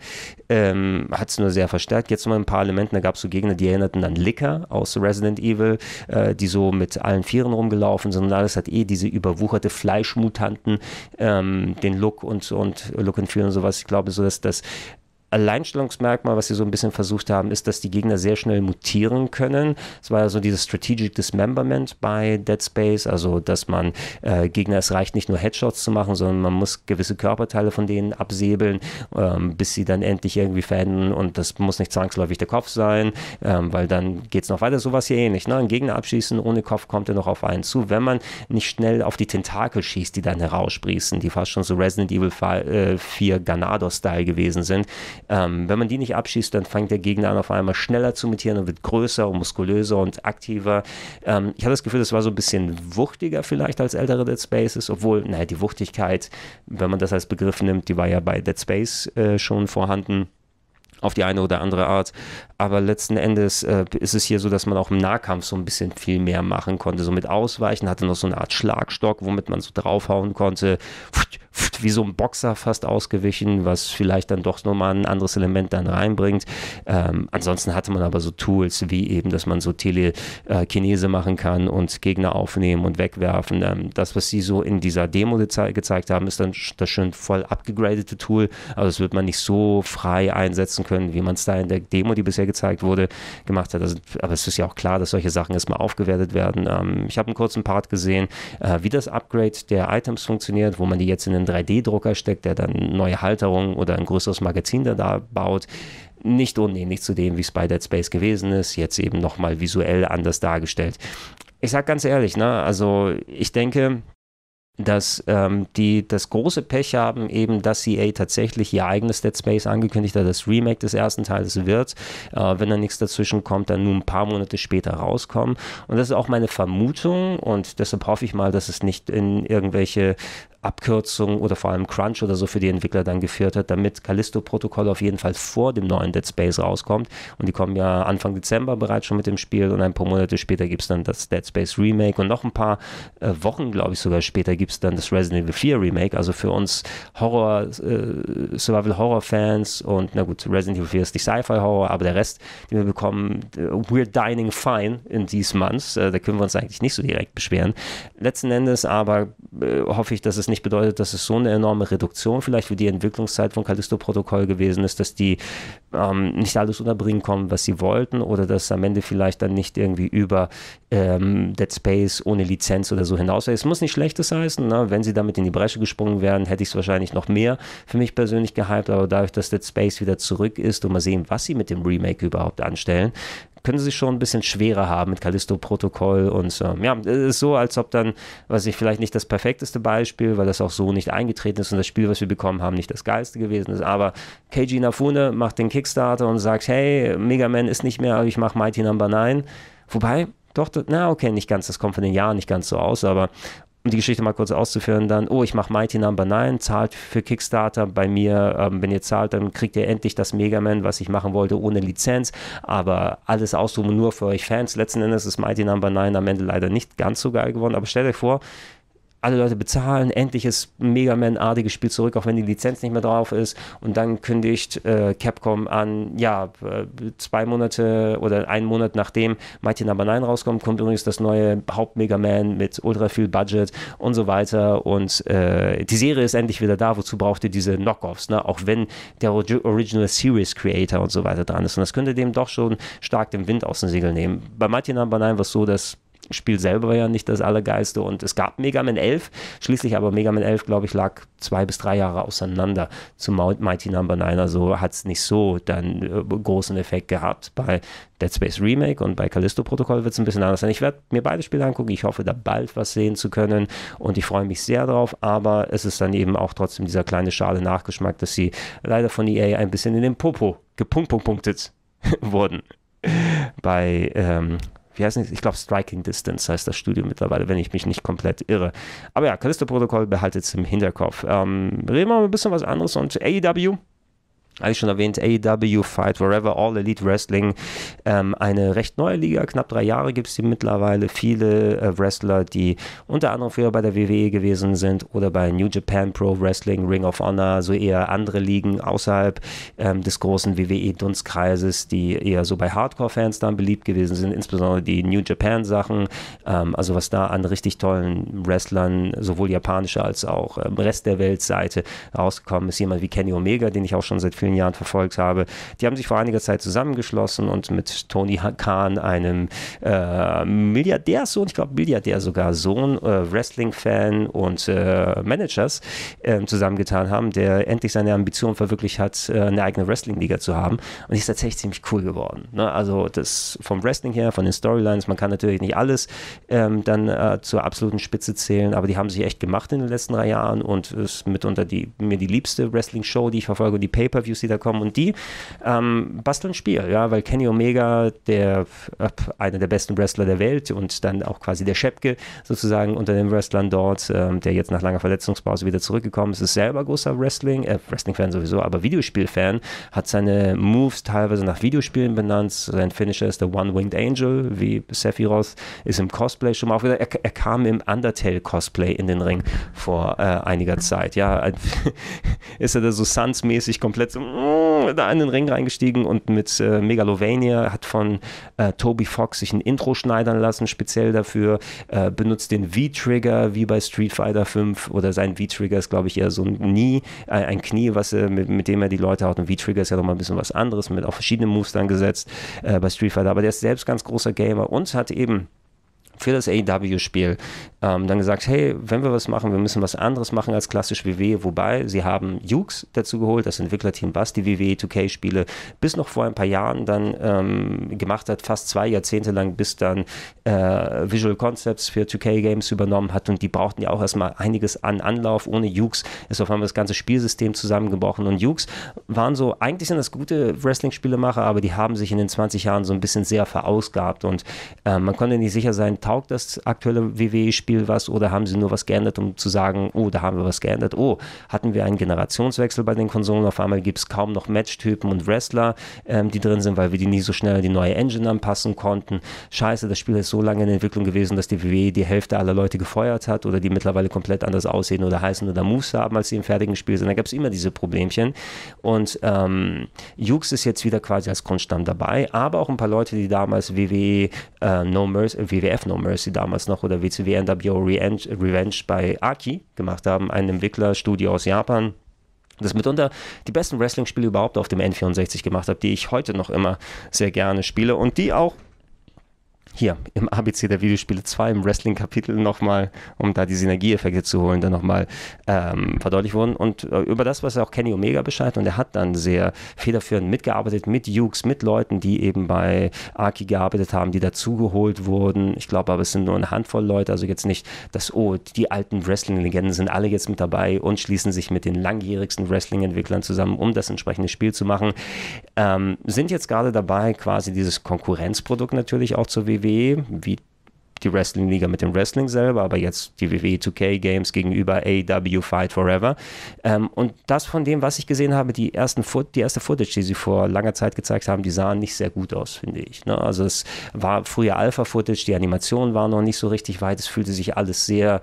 [SPEAKER 1] Ähm, hat es nur sehr verstärkt. Jetzt noch ein paar Elemente, da gab es so Gegner, die erinnerten an Licker aus Resident Evil, äh, die so mit allen Vieren rumgelaufen sind und alles hat eh diese überwucherte Fleischmutanten, ähm, den Look und, und Look and Feel und sowas. Ich glaube so, dass das Alleinstellungsmerkmal, was sie so ein bisschen versucht haben, ist, dass die Gegner sehr schnell mutieren können. Es war ja so dieses Strategic Dismemberment bei Dead Space, also dass man äh, Gegner, es reicht nicht nur Headshots zu machen, sondern man muss gewisse Körperteile von denen absäbeln, ähm, bis sie dann endlich irgendwie verenden und das muss nicht zwangsläufig der Kopf sein, ähm, weil dann geht es noch weiter. Sowas hier ähnlich. Ne? Ein Gegner abschießen, ohne Kopf kommt er noch auf einen zu. Wenn man nicht schnell auf die Tentakel schießt, die dann heraussprießen, die fast schon so Resident Evil 4 äh, Ganado-Style gewesen sind, ähm, wenn man die nicht abschießt, dann fängt der Gegner an, auf einmal schneller zu mutieren und wird größer und muskulöser und aktiver. Ähm, ich hatte das Gefühl, das war so ein bisschen wuchtiger vielleicht als ältere Dead Spaces, obwohl, naja, die Wuchtigkeit, wenn man das als Begriff nimmt, die war ja bei Dead Space äh, schon vorhanden auf die eine oder andere Art. Aber letzten Endes äh, ist es hier so, dass man auch im Nahkampf so ein bisschen viel mehr machen konnte. So mit Ausweichen hatte noch so eine Art Schlagstock, womit man so draufhauen konnte. Wie so ein Boxer fast ausgewichen, was vielleicht dann doch nochmal ein anderes Element dann reinbringt. Ähm, ansonsten hatte man aber so Tools wie eben, dass man so Telekinese machen kann und Gegner aufnehmen und wegwerfen. Ähm, das, was sie so in dieser Demo gezeigt haben, ist dann das schön voll abgegradete Tool. Aber das wird man nicht so frei einsetzen können, wie man es da in der Demo, die bisher gezeigt wurde, gemacht hat. Also, aber es ist ja auch klar, dass solche Sachen erstmal aufgewertet werden. Ähm, ich habe einen kurzen Part gesehen, äh, wie das Upgrade der Items funktioniert, wo man die jetzt in einen 3D-Drucker steckt, der dann neue Halterungen oder ein größeres Magazin da, da baut nicht unähnlich zu dem, wie es bei Dead Space gewesen ist, jetzt eben nochmal visuell anders dargestellt. Ich sage ganz ehrlich, ne, also ich denke, dass ähm, die das große Pech haben, eben, dass EA tatsächlich ihr eigenes Dead Space angekündigt hat, das Remake des ersten Teils wird, äh, wenn da nichts dazwischen kommt, dann nur ein paar Monate später rauskommen. Und das ist auch meine Vermutung und deshalb hoffe ich mal, dass es nicht in irgendwelche Abkürzung oder vor allem Crunch oder so für die Entwickler dann geführt hat, damit Callisto-Protokoll auf jeden Fall vor dem neuen Dead Space rauskommt. Und die kommen ja Anfang Dezember bereits schon mit dem Spiel und ein paar Monate später gibt es dann das Dead Space Remake und noch ein paar äh, Wochen, glaube ich, sogar später gibt es dann das Resident Evil 4 Remake. Also für uns Horror, äh, Survival-Horror-Fans und na gut, Resident Evil 4 ist nicht Sci-Fi-Horror, aber der Rest, den wir bekommen, äh, we're dining fine in these months. Äh, da können wir uns eigentlich nicht so direkt beschweren. Letzten Endes aber äh, hoffe ich, dass es nicht bedeutet, dass es so eine enorme Reduktion vielleicht für die Entwicklungszeit von Callisto-Protokoll gewesen ist, dass die ähm, nicht alles unterbringen kommen, was sie wollten oder dass am Ende vielleicht dann nicht irgendwie über ähm, Dead Space ohne Lizenz oder so hinaus Es muss nicht Schlechtes heißen, ne? wenn sie damit in die Bresche gesprungen wären, hätte ich es wahrscheinlich noch mehr für mich persönlich gehypt, aber dadurch, dass Dead Space wieder zurück ist und mal sehen, was sie mit dem Remake überhaupt anstellen, können sie sich schon ein bisschen schwerer haben mit Callisto-Protokoll und ähm, ja, es ist so, als ob dann, was ich vielleicht nicht das perfekteste Beispiel, weil das auch so nicht eingetreten ist und das Spiel, was wir bekommen haben, nicht das geilste gewesen ist, aber Keiji Nafune macht den Kickstarter und sagt, hey, Mega Man ist nicht mehr, ich mache Mighty Number no. 9, wobei, doch, na okay, nicht ganz, das kommt von den Jahren nicht ganz so aus, aber um die Geschichte mal kurz auszuführen, dann, oh, ich mache Mighty Number no. 9, zahlt für Kickstarter bei mir, ähm, wenn ihr zahlt, dann kriegt ihr endlich das Mega Man, was ich machen wollte, ohne Lizenz, aber alles aussuchen nur für euch Fans. Letzten Endes ist Mighty Number no. 9 am Ende leider nicht ganz so geil geworden, aber stellt euch vor, alle Leute bezahlen, endlich ist Mega Man-artiges Spiel zurück, auch wenn die Lizenz nicht mehr drauf ist. Und dann kündigt äh, Capcom an, ja, äh, zwei Monate oder einen Monat nachdem Mighty Number no. 9 rauskommt, kommt übrigens das neue Haupt-Mega Man mit ultra viel Budget und so weiter. Und äh, die Serie ist endlich wieder da, wozu braucht ihr diese Knockoffs, ne? auch wenn der Original Series Creator und so weiter dran ist. Und das könnte dem doch schon stark den Wind aus den Segeln nehmen. Bei Mighty Number no. 9 war es so, dass Spiel selber war ja nicht das Allergeiste und es gab Mega Man 11, schließlich aber Mega Man 11, glaube ich, lag zwei bis drei Jahre auseinander zu Mighty Number no. 9, also hat es nicht so dann äh, großen Effekt gehabt. Bei Dead Space Remake und bei Callisto Protokoll wird es ein bisschen anders sein. Ich werde mir beide Spiele angucken, ich hoffe da bald was sehen zu können und ich freue mich sehr drauf, aber es ist dann eben auch trotzdem dieser kleine schale Nachgeschmack, dass sie leider von EA ein bisschen in den Popo gepunktpunktet wurden bei ähm, wie heißt es? Ich glaube, Striking Distance heißt das Studio mittlerweile, wenn ich mich nicht komplett irre. Aber ja, Callisto-Protokoll behaltet es im Hinterkopf. Ähm, reden wir mal ein bisschen was anderes und AEW eigentlich schon erwähnt, AEW Fight Wherever All Elite Wrestling, ähm, eine recht neue Liga, knapp drei Jahre gibt es die mittlerweile. Viele äh, Wrestler, die unter anderem früher bei der WWE gewesen sind oder bei New Japan Pro Wrestling, Ring of Honor, so eher andere Ligen außerhalb ähm, des großen WWE-Dunstkreises, die eher so bei Hardcore-Fans dann beliebt gewesen sind, insbesondere die New Japan-Sachen, ähm, also was da an richtig tollen Wrestlern, sowohl japanischer als auch ähm, Rest der Weltseite rausgekommen ist. Jemand wie Kenny Omega, den ich auch schon seit vielen Jahren verfolgt habe. Die haben sich vor einiger Zeit zusammengeschlossen und mit Tony Khan, einem äh, Milliardärsohn, ich glaube Milliardär sogar Sohn, äh, Wrestling-Fan und äh, Managers ähm, zusammengetan haben, der endlich seine Ambition verwirklicht hat, äh, eine eigene Wrestling-Liga zu haben. Und die ist tatsächlich ziemlich cool geworden. Ne? Also das vom Wrestling her, von den Storylines, man kann natürlich nicht alles ähm, dann äh, zur absoluten Spitze zählen, aber die haben sich echt gemacht in den letzten drei Jahren und ist mitunter die, mir die liebste Wrestling-Show, die ich verfolge, die Pay-Per-Views, die da kommen und die ähm, basteln Spiel, ja, weil Kenny Omega, der äh, einer der besten Wrestler der Welt und dann auch quasi der Schepke sozusagen unter den Wrestlern dort, ähm, der jetzt nach langer Verletzungspause wieder zurückgekommen ist, ist selber großer Wrestling, äh, Wrestling-Fan sowieso, aber Videospiel-Fan, hat seine Moves teilweise nach Videospielen benannt, sein Finisher ist der One-Winged Angel, wie Sephiroth, ist im Cosplay schon mal aufgedacht, er, er kam im Undertale-Cosplay in den Ring vor äh, einiger Zeit, ja, [laughs] ist er da so Suns-mäßig komplett so mm, da in den Ring reingestiegen und mit äh, Megalovania hat von äh, Toby Fox sich ein Intro schneidern lassen, speziell dafür, äh, benutzt den V-Trigger wie bei Street Fighter 5 oder sein V-Trigger ist, glaube ich, eher so ein Knie, äh, ein Knie, was er, mit, mit, dem er die Leute haut. Und V-Trigger ist ja nochmal ein bisschen was anderes, mit auch verschiedenen Moves dann gesetzt äh, bei Street Fighter. Aber der ist selbst ganz großer Gamer und hat eben für das AEW-Spiel ähm, dann gesagt, hey, wenn wir was machen, wir müssen was anderes machen als klassisch WWE, wobei sie haben Jukes dazu geholt, das Entwicklerteam, was die WWE 2K-Spiele bis noch vor ein paar Jahren dann ähm, gemacht hat, fast zwei Jahrzehnte lang, bis dann äh, Visual Concepts für 2K-Games übernommen hat. Und die brauchten ja auch erstmal einiges an Anlauf. Ohne Jukes ist auf einmal das ganze Spielsystem zusammengebrochen. Und Jukes waren so, eigentlich sind das gute Wrestling-Spielemacher, aber die haben sich in den 20 Jahren so ein bisschen sehr verausgabt. Und äh, man konnte nicht sicher sein, taugt das aktuelle WWE-Spiel was oder haben sie nur was geändert, um zu sagen, oh, da haben wir was geändert, oh, hatten wir einen Generationswechsel bei den Konsolen, auf einmal gibt es kaum noch Matchtypen und Wrestler, ähm, die drin sind, weil wir die nie so schnell die neue Engine anpassen konnten. Scheiße, das Spiel ist so lange in Entwicklung gewesen, dass die WWE die Hälfte aller Leute gefeuert hat oder die mittlerweile komplett anders aussehen oder heißen oder Moves haben, als sie im fertigen Spiel sind. Da gab es immer diese Problemchen. Und ähm, Jux ist jetzt wieder quasi als Grundstamm dabei, aber auch ein paar Leute, die damals WWE äh, No Mercy, WWF No Mercy damals noch oder WCW NWO Revenge, Revenge bei Aki gemacht haben, ein Entwicklerstudio aus Japan, das mitunter die besten Wrestling-Spiele überhaupt auf dem N64 gemacht hat, die ich heute noch immer sehr gerne spiele und die auch hier im ABC der Videospiele 2 im Wrestling-Kapitel nochmal, um da die Synergieeffekte zu holen, dann nochmal ähm, verdeutlicht wurden. Und äh, über das, was auch Kenny Omega Bescheid und er hat dann sehr federführend mitgearbeitet mit Jukes, mit Leuten, die eben bei Aki gearbeitet haben, die dazugeholt wurden. Ich glaube aber, es sind nur eine Handvoll Leute, also jetzt nicht, dass, oh, die alten Wrestling-Legenden sind alle jetzt mit dabei und schließen sich mit den langjährigsten Wrestling-Entwicklern zusammen, um das entsprechende Spiel zu machen. Ähm, sind jetzt gerade dabei, quasi dieses Konkurrenzprodukt natürlich auch zur WWE WWE, wie die Wrestling-Liga mit dem Wrestling selber, aber jetzt die WWE 2K-Games gegenüber AEW Fight Forever. Ähm, und das von dem, was ich gesehen habe, die, ersten die erste Footage, die sie vor langer Zeit gezeigt haben, die sahen nicht sehr gut aus, finde ich. Ne? Also es war früher Alpha-Footage, die Animation war noch nicht so richtig weit, es fühlte sich alles sehr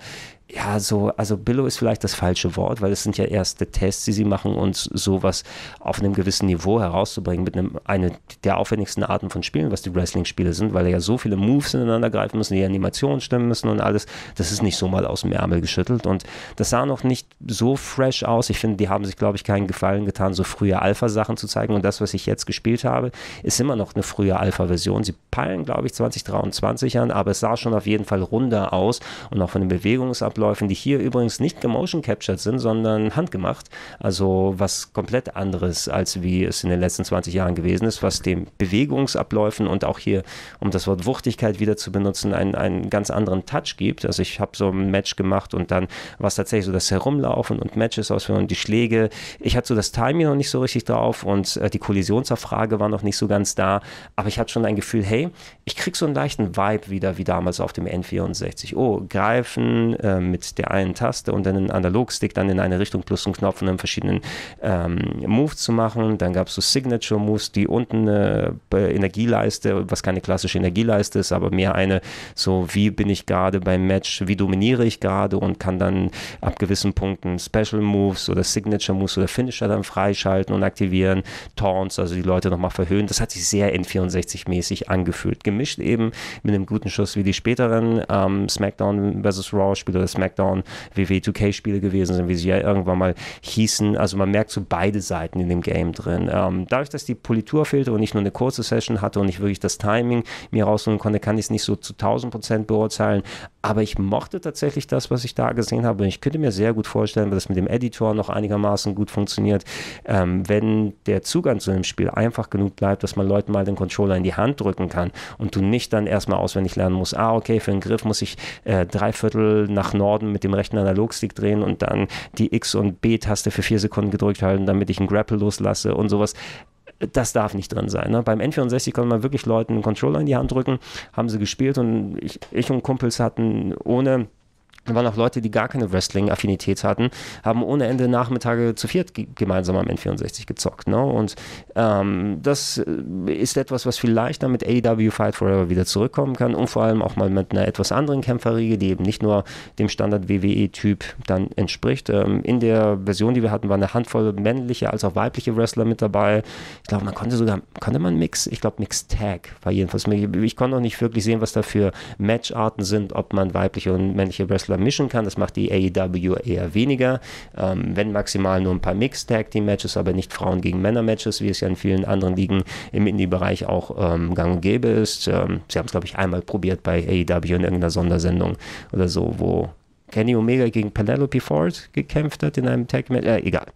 [SPEAKER 1] ja, so, also Billo ist vielleicht das falsche Wort, weil es sind ja erste Tests, die sie machen, und sowas auf einem gewissen Niveau herauszubringen, mit einem, eine der aufwendigsten Arten von Spielen, was die Wrestling-Spiele sind, weil ja so viele Moves ineinander greifen müssen, die Animationen stimmen müssen und alles. Das ist nicht so mal aus dem Ärmel geschüttelt und das sah noch nicht so fresh aus. Ich finde, die haben sich, glaube ich, keinen Gefallen getan, so frühe Alpha-Sachen zu zeigen und das, was ich jetzt gespielt habe, ist immer noch eine frühe Alpha-Version. Sie peilen, glaube ich, 2023 an, aber es sah schon auf jeden Fall runder aus und auch von den Bewegungsabläufen Abläufen, die hier übrigens nicht gemotion captured sind, sondern handgemacht. Also was komplett anderes, als wie es in den letzten 20 Jahren gewesen ist, was den Bewegungsabläufen und auch hier, um das Wort Wuchtigkeit wieder zu benutzen, einen, einen ganz anderen Touch gibt. Also ich habe so ein Match gemacht und dann war es tatsächlich so das Herumlaufen und Matches ausführen und die Schläge. Ich hatte so das Timing noch nicht so richtig drauf und äh, die Kollisionsabfrage war noch nicht so ganz da, aber ich hatte schon ein Gefühl, hey, ich krieg so einen leichten Vibe wieder wie damals auf dem N64. Oh, greifen, ähm, mit der einen Taste und dann einen Analogstick dann in eine Richtung plus einen Knopf und dann verschiedenen ähm, Moves zu machen. Dann gab es so Signature Moves, die unten eine Energieleiste, was keine klassische Energieleiste ist, aber mehr eine, so wie bin ich gerade beim Match, wie dominiere ich gerade und kann dann ab gewissen Punkten Special Moves oder Signature Moves oder Finisher dann freischalten und aktivieren, Taunts, also die Leute nochmal verhöhen. Das hat sich sehr N64-mäßig angefühlt. Gemischt eben mit einem guten Schuss wie die späteren ähm, SmackDown vs. Raw Spiele oder SmackDown WWE 2K Spiele gewesen sind, wie sie ja irgendwann mal hießen. Also man merkt so beide Seiten in dem Game drin. Ähm, dadurch, dass die Politur fehlte und ich nur eine kurze Session hatte und ich wirklich das Timing mir rausholen konnte, kann ich es nicht so zu 1000 Prozent beurteilen. Aber ich mochte tatsächlich das, was ich da gesehen habe. Und ich könnte mir sehr gut vorstellen, dass das mit dem Editor noch einigermaßen gut funktioniert, ähm, wenn der Zugang zu dem Spiel einfach genug bleibt, dass man Leuten mal den Controller in die Hand drücken kann und du nicht dann erstmal auswendig lernen musst, ah, okay, für den Griff muss ich äh, drei Viertel nach Norden mit dem rechten Analogstick drehen und dann die X- und B-Taste für vier Sekunden gedrückt halten, damit ich einen Grapple loslasse und sowas das darf nicht drin sein. Ne? Beim N64 konnte man wirklich Leuten einen Controller in die Hand drücken, haben sie gespielt und ich, ich und Kumpels hatten ohne da waren auch Leute, die gar keine Wrestling-Affinität hatten, haben ohne Ende Nachmittage zu viert gemeinsam am N64 gezockt. Ne? Und ähm, das äh, ist etwas, was vielleicht dann mit AEW Fight Forever wieder zurückkommen kann und vor allem auch mal mit einer etwas anderen Kämpferriege, die eben nicht nur dem Standard-WWE-Typ dann entspricht. Ähm, in der Version, die wir hatten, war eine Handvoll männliche als auch weibliche Wrestler mit dabei. Ich glaube, man konnte sogar, konnte man Mix, ich glaube Mix Tag war jedenfalls. Ich konnte noch nicht wirklich sehen, was da für Matcharten sind, ob man weibliche und männliche Wrestler mischen kann. Das macht die AEW eher weniger. Ähm, wenn maximal nur ein paar Mixed Tag Team Matches, aber nicht Frauen gegen Männer Matches, wie es ja in vielen anderen Ligen im Indie-Bereich auch ähm, gang und gäbe ist. Ähm, sie haben es, glaube ich, einmal probiert bei AEW in irgendeiner Sondersendung oder so, wo Kenny Omega gegen Penelope Ford gekämpft hat in einem Tag Match. Äh, egal.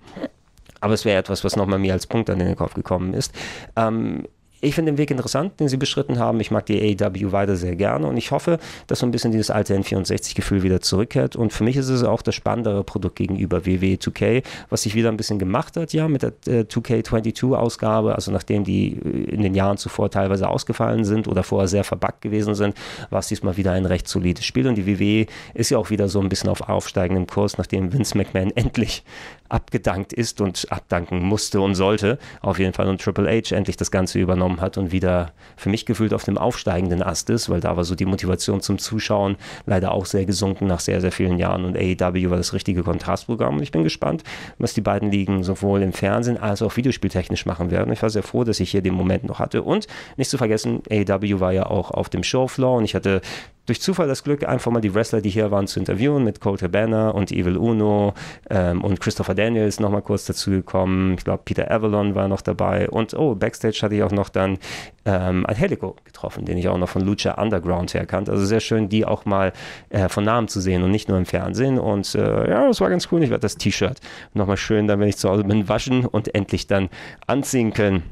[SPEAKER 1] Aber es wäre etwas, was nochmal mir als Punkt an den Kopf gekommen ist. Ähm, ich finde den Weg interessant, den sie beschritten haben. Ich mag die AEW weiter sehr gerne und ich hoffe, dass so ein bisschen dieses alte N64-Gefühl wieder zurückkehrt. Und für mich ist es auch das spannendere Produkt gegenüber WWE 2K, was sich wieder ein bisschen gemacht hat, ja, mit der äh, 2K22-Ausgabe. Also nachdem die äh, in den Jahren zuvor teilweise ausgefallen sind oder vorher sehr verbuggt gewesen sind, war es diesmal wieder ein recht solides Spiel. Und die WWE ist ja auch wieder so ein bisschen auf aufsteigendem Kurs, nachdem Vince McMahon [laughs] endlich abgedankt ist und abdanken musste und sollte. Auf jeden Fall und Triple H endlich das Ganze übernommen hat und wieder für mich gefühlt auf dem aufsteigenden Ast ist, weil da war so die Motivation zum Zuschauen leider auch sehr gesunken nach sehr, sehr vielen Jahren. Und AEW war das richtige Kontrastprogramm. Und ich bin gespannt, was die beiden Ligen sowohl im Fernsehen als auch videospieltechnisch machen werden. Ich war sehr froh, dass ich hier den Moment noch hatte. Und nicht zu vergessen, AEW war ja auch auf dem Showfloor und ich hatte durch Zufall das Glück, einfach mal die Wrestler, die hier waren, zu interviewen mit Colt Cabana und Evil Uno ähm, und Christopher Daniels nochmal kurz dazu gekommen. Ich glaube, Peter Avalon war noch dabei und oh, Backstage hatte ich auch noch dann ähm, Angelico getroffen, den ich auch noch von Lucha Underground her kannte. Also sehr schön, die auch mal äh, von Namen zu sehen und nicht nur im Fernsehen. Und äh, ja, das war ganz cool. Ich werde das T-Shirt nochmal schön, dann wenn ich zu Hause bin, waschen und endlich dann anziehen können.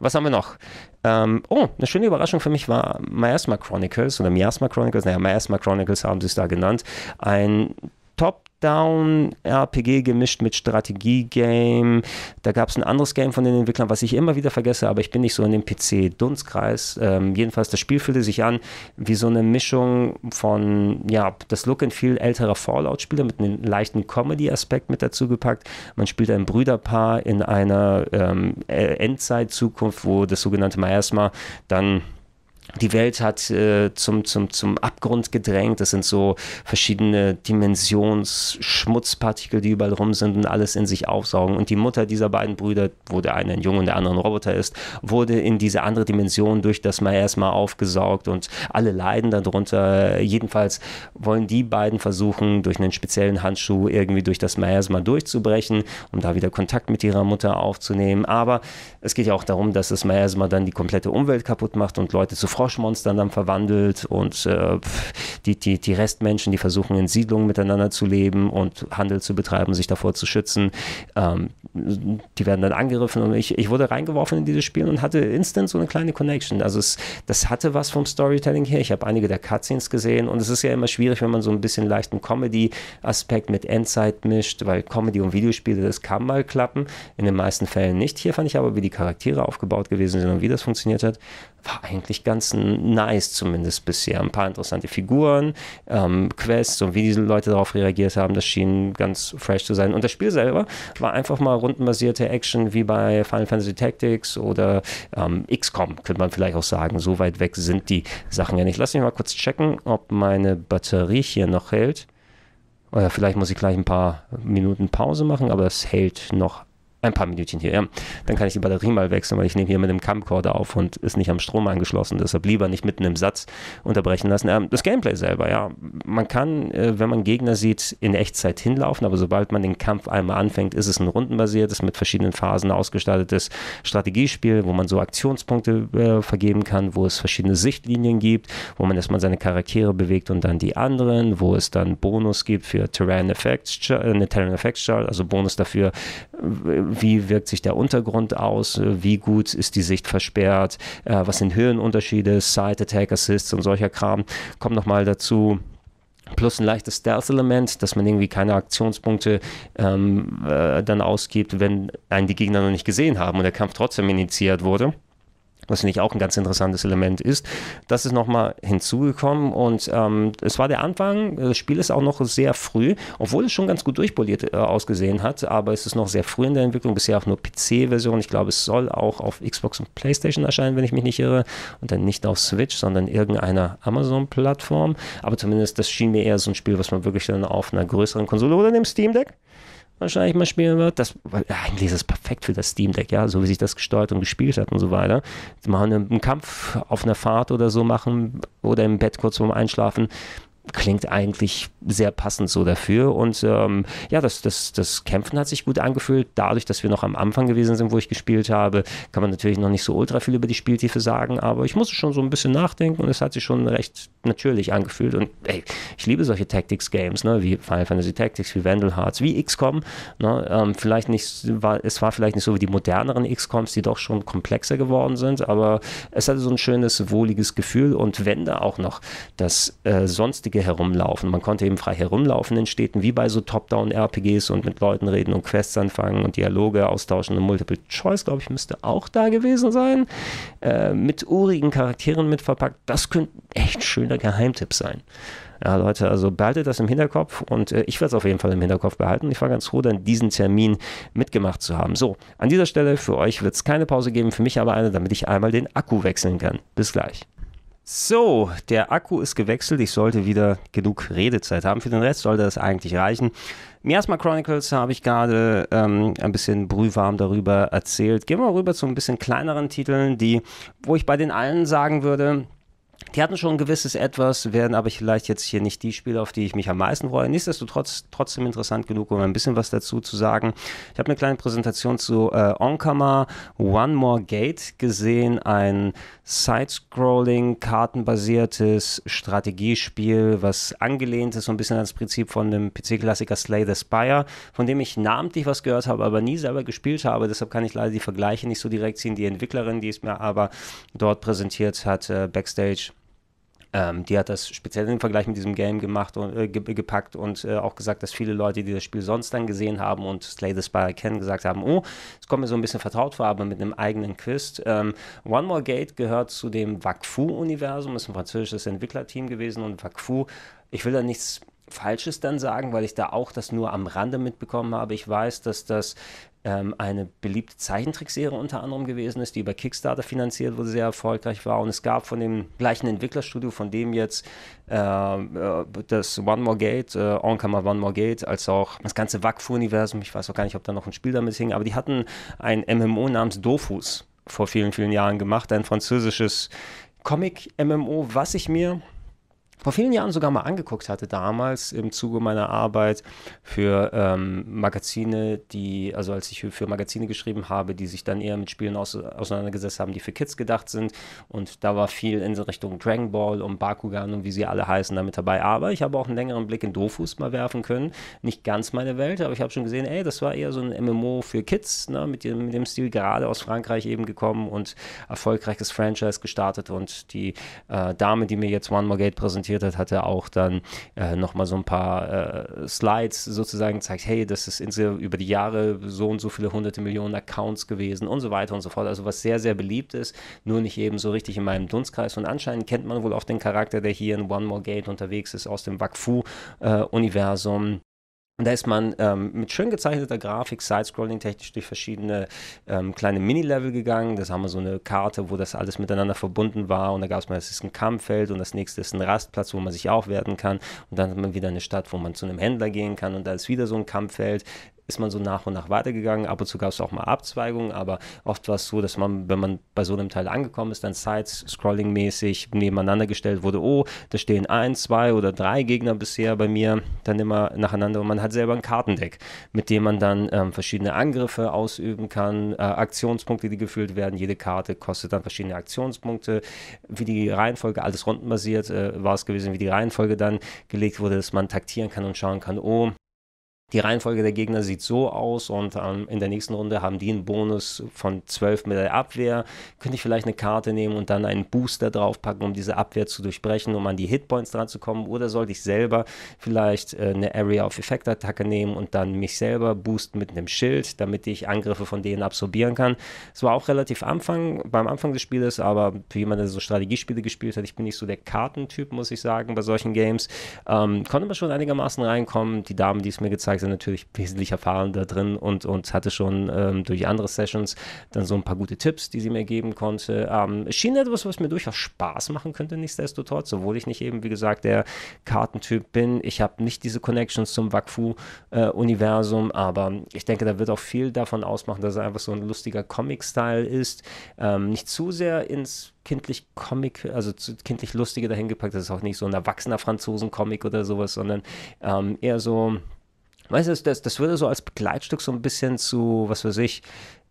[SPEAKER 1] Was haben wir noch? Ähm, oh, eine schöne Überraschung für mich war Miasma Chronicles oder Miasma Chronicles, naja, Miasma Chronicles haben sie es da genannt. Ein Top-Down-RPG gemischt mit Strategie-Game. Da gab es ein anderes Game von den Entwicklern, was ich immer wieder vergesse, aber ich bin nicht so in dem PC-Dunstkreis. Ähm, jedenfalls, das Spiel fühlte sich an wie so eine Mischung von, ja, das Look and Feel älterer Fallout-Spiele mit einem leichten Comedy-Aspekt mit dazu gepackt. Man spielt ein Brüderpaar in einer ähm, Endzeit-Zukunft, wo das sogenannte Miasma dann die Welt hat äh, zum, zum, zum Abgrund gedrängt. Das sind so verschiedene Dimensionsschmutzpartikel, die überall rum sind und alles in sich aufsaugen. Und die Mutter dieser beiden Brüder, wo der eine ein Junge und der andere ein Roboter ist, wurde in diese andere Dimension durch das Miasma aufgesaugt und alle leiden darunter. Jedenfalls wollen die beiden versuchen, durch einen speziellen Handschuh irgendwie durch das Miasma durchzubrechen, um da wieder Kontakt mit ihrer Mutter aufzunehmen. Aber es geht ja auch darum, dass das Miasma dann die komplette Umwelt kaputt macht und Leute zu Froschmonstern dann verwandelt und äh, die, die, die Restmenschen, die versuchen in Siedlungen miteinander zu leben und Handel zu betreiben, sich davor zu schützen, ähm, die werden dann angegriffen und ich, ich wurde reingeworfen in dieses Spiel und hatte instant so eine kleine Connection. Also es, das hatte was vom Storytelling her. Ich habe einige der Cutscenes gesehen und es ist ja immer schwierig, wenn man so ein bisschen leichten Comedy-Aspekt mit Endzeit mischt, weil Comedy und Videospiele, das kann mal klappen, in den meisten Fällen nicht. Hier fand ich aber, wie die Charaktere aufgebaut gewesen sind und wie das funktioniert hat, war eigentlich ganz nice, zumindest bisher. Ein paar interessante Figuren, ähm, Quests und wie diese Leute darauf reagiert haben, das schien ganz fresh zu sein. Und das Spiel selber war einfach mal rundenbasierte Action wie bei Final Fantasy Tactics oder ähm, XCOM, könnte man vielleicht auch sagen. So weit weg sind die Sachen ja nicht. Lass mich mal kurz checken, ob meine Batterie hier noch hält. Oder vielleicht muss ich gleich ein paar Minuten Pause machen, aber es hält noch ein paar Minütchen hier, ja. Dann kann ich die Batterie mal wechseln, weil ich nehme hier mit dem Camcorder auf und ist nicht am Strom angeschlossen. Deshalb lieber nicht mitten im Satz unterbrechen lassen. Ähm, das Gameplay selber, ja. Man kann, äh, wenn man Gegner sieht, in Echtzeit hinlaufen, aber sobald man den Kampf einmal anfängt, ist es ein rundenbasiertes, mit verschiedenen Phasen ausgestattetes Strategiespiel, wo man so Aktionspunkte äh, vergeben kann, wo es verschiedene Sichtlinien gibt, wo man erstmal seine Charaktere bewegt und dann die anderen, wo es dann Bonus gibt für Terrain Effects, äh, eine Terrain Effects Chart, also Bonus dafür, wie wirkt sich der Untergrund aus, wie gut ist die Sicht versperrt, äh, was sind Höhenunterschiede, Side Attack Assists und solcher Kram, kommt nochmal dazu. Plus ein leichtes Stealth-Element, dass man irgendwie keine Aktionspunkte ähm, äh, dann ausgibt, wenn einen die Gegner noch nicht gesehen haben und der Kampf trotzdem initiiert wurde was finde ich auch ein ganz interessantes Element ist. Das ist nochmal hinzugekommen und ähm, es war der Anfang. Das Spiel ist auch noch sehr früh, obwohl es schon ganz gut durchpoliert äh, ausgesehen hat, aber es ist noch sehr früh in der Entwicklung, bisher auch nur PC-Version. Ich glaube, es soll auch auf Xbox und PlayStation erscheinen, wenn ich mich nicht irre, und dann nicht auf Switch, sondern irgendeiner Amazon-Plattform. Aber zumindest, das schien mir eher so ein Spiel, was man wirklich dann auf einer größeren Konsole oder dem Steam Deck wahrscheinlich mal spielen wird. Das, weil eigentlich ist es perfekt für das Steam Deck, ja, so wie sich das gesteuert und gespielt hat und so weiter. Mal einen Kampf auf einer Fahrt oder so machen oder im Bett kurz vorm Einschlafen klingt eigentlich sehr passend so dafür. Und ähm, ja, das, das, das Kämpfen hat sich gut angefühlt. Dadurch, dass wir noch am Anfang gewesen sind, wo ich gespielt habe, kann man natürlich noch nicht so ultra viel über die Spieltiefe sagen, aber ich musste schon so ein bisschen nachdenken und es hat sich schon recht natürlich angefühlt. Und ey, ich liebe solche Tactics-Games, ne, wie Final Fantasy Tactics, wie Vandal Hearts, wie XCOM. Ne, ähm, vielleicht nicht, war, es war vielleicht nicht so wie die moderneren XCOMs, die doch schon komplexer geworden sind, aber es hatte so ein schönes, wohliges Gefühl und wenn da auch noch das äh, sonstige Wege herumlaufen. Man konnte eben frei herumlaufen in Städten, wie bei so Top-Down-RPGs und mit Leuten reden und Quests anfangen und Dialoge austauschen. Und Multiple Choice, glaube ich, müsste auch da gewesen sein. Äh, mit urigen Charakteren mit verpackt. Das könnte echt schöner Geheimtipp sein. Ja, Leute, also behaltet das im Hinterkopf und äh, ich werde es auf jeden Fall im Hinterkopf behalten. Ich war ganz froh, dann diesen Termin mitgemacht zu haben. So, an dieser Stelle für euch wird es keine Pause geben, für mich aber eine, damit ich einmal den Akku wechseln kann. Bis gleich. So, der Akku ist gewechselt. Ich sollte wieder genug Redezeit haben. Für den Rest sollte das eigentlich reichen. Miasma Chronicles habe ich gerade ähm, ein bisschen brühwarm darüber erzählt. Gehen wir rüber zu ein bisschen kleineren Titeln, die, wo ich bei den allen sagen würde, die hatten schon ein gewisses Etwas, werden aber vielleicht jetzt hier nicht die Spiele, auf die ich mich am meisten freue. Nichtsdestotrotz trotzdem interessant genug, um ein bisschen was dazu zu sagen. Ich habe eine kleine Präsentation zu äh, Onkama One More Gate gesehen, ein Side-Scrolling, kartenbasiertes Strategiespiel, was angelehnt ist so ein bisschen ans Prinzip von dem PC-Klassiker Slay the Spire, von dem ich namentlich was gehört habe, aber nie selber gespielt habe. Deshalb kann ich leider die Vergleiche nicht so direkt ziehen. Die Entwicklerin, die es mir aber dort präsentiert hat, äh, Backstage, ähm, die hat das speziell im Vergleich mit diesem Game gemacht und äh, gepackt und äh, auch gesagt, dass viele Leute, die das Spiel sonst dann gesehen haben und Slay the Spire kennen, gesagt haben, oh, es kommt mir so ein bisschen vertraut vor, aber mit einem eigenen Quiz. Ähm, One More Gate gehört zu dem Wakfu-Universum, ist ein französisches Entwicklerteam gewesen und Wakfu, ich will da nichts Falsches dann sagen, weil ich da auch das nur am Rande mitbekommen habe. Ich weiß, dass das ähm, eine beliebte Zeichentrickserie unter anderem gewesen ist, die über Kickstarter finanziert wurde, sehr erfolgreich war. Und es gab von dem gleichen Entwicklerstudio, von dem jetzt äh, äh das One More Gate, äh, Onkama One More Gate, als auch das ganze Wakfu-Universum, ich weiß auch gar nicht, ob da noch ein Spiel damit hing, aber die hatten ein MMO namens Dofus vor vielen, vielen Jahren gemacht, ein französisches Comic-MMO, was ich mir vor vielen Jahren sogar mal angeguckt hatte, damals im Zuge meiner Arbeit für ähm, Magazine, die, also als ich für Magazine geschrieben habe, die sich dann eher mit Spielen aus, auseinandergesetzt haben, die für Kids gedacht sind. Und da war viel in Richtung Dragon Ball und Bakugan und wie sie alle heißen damit dabei. Aber ich habe auch einen längeren Blick in Dofus mal werfen können. Nicht ganz meine Welt, aber ich habe schon gesehen, ey, das war eher so ein MMO für Kids, ne, mit, dem, mit dem Stil gerade aus Frankreich eben gekommen und erfolgreiches Franchise gestartet. Und die äh, Dame, die mir jetzt One More Gate präsentiert, präsentiert hat, hat er auch dann äh, nochmal so ein paar äh, Slides sozusagen gezeigt, hey, das ist über die Jahre so und so viele hunderte Millionen Accounts gewesen und so weiter und so fort. Also was sehr, sehr beliebt ist, nur nicht eben so richtig in meinem Dunstkreis. Und anscheinend kennt man wohl auch den Charakter, der hier in One More Gate unterwegs ist, aus dem Wakfu-Universum. Und da ist man ähm, mit schön gezeichneter Grafik, Sidescrolling technisch durch verschiedene ähm, kleine Mini-Level gegangen. Das haben wir so eine Karte, wo das alles miteinander verbunden war. Und da gab es mal, das ist ein Kampffeld und das nächste ist ein Rastplatz, wo man sich aufwerten kann. Und dann hat man wieder eine Stadt, wo man zu einem Händler gehen kann. Und da ist wieder so ein Kampffeld ist man so nach und nach weitergegangen. Ab und zu gab es auch mal Abzweigungen, aber oft war es so, dass man, wenn man bei so einem Teil angekommen ist, dann Side-Scrolling-mäßig nebeneinander gestellt wurde, oh, da stehen ein, zwei oder drei Gegner bisher bei mir, dann immer nacheinander und man hat selber ein Kartendeck, mit dem man dann ähm, verschiedene Angriffe ausüben kann, äh, Aktionspunkte, die gefüllt werden. Jede Karte kostet dann verschiedene Aktionspunkte. Wie die Reihenfolge, alles rundenbasiert äh, war es gewesen, wie die Reihenfolge dann gelegt wurde, dass man taktieren kann und schauen kann, oh, die Reihenfolge der Gegner sieht so aus und ähm, in der nächsten Runde haben die einen Bonus von 12 mit der Abwehr. Könnte ich vielleicht eine Karte nehmen und dann einen Booster draufpacken, um diese Abwehr zu durchbrechen, um an die Hitpoints dran zu kommen? Oder sollte ich selber vielleicht äh, eine Area of Effect Attacke nehmen und dann mich selber boosten mit einem Schild, damit ich Angriffe von denen absorbieren kann? Es war auch relativ Anfang, beim Anfang des Spieles, aber für jemanden, der so Strategiespiele gespielt hat, ich bin nicht so der Kartentyp, muss ich sagen, bei solchen Games, ähm, konnte man schon einigermaßen reinkommen. Die Damen, die es mir gezeigt Mike natürlich [laughs] wesentlich erfahren da drin und, und hatte schon ähm, durch andere Sessions dann so ein paar gute Tipps, die sie mir geben konnte. Ähm, es schien etwas, was mir durchaus Spaß machen könnte, nichtsdestotrotz, obwohl ich nicht eben, wie gesagt, der Kartentyp bin. Ich habe nicht diese Connections zum Wakfu-Universum, äh, aber ich denke, da wird auch viel davon ausmachen, dass er einfach so ein lustiger Comic-Style ist. Ähm, nicht zu sehr ins kindlich Comic, also kindlich Lustige dahin gepackt. Das ist auch nicht so ein erwachsener Franzosen-Comic oder sowas, sondern ähm, eher so Weißt du, das, das würde so als Begleitstück so ein bisschen zu, was weiß ich,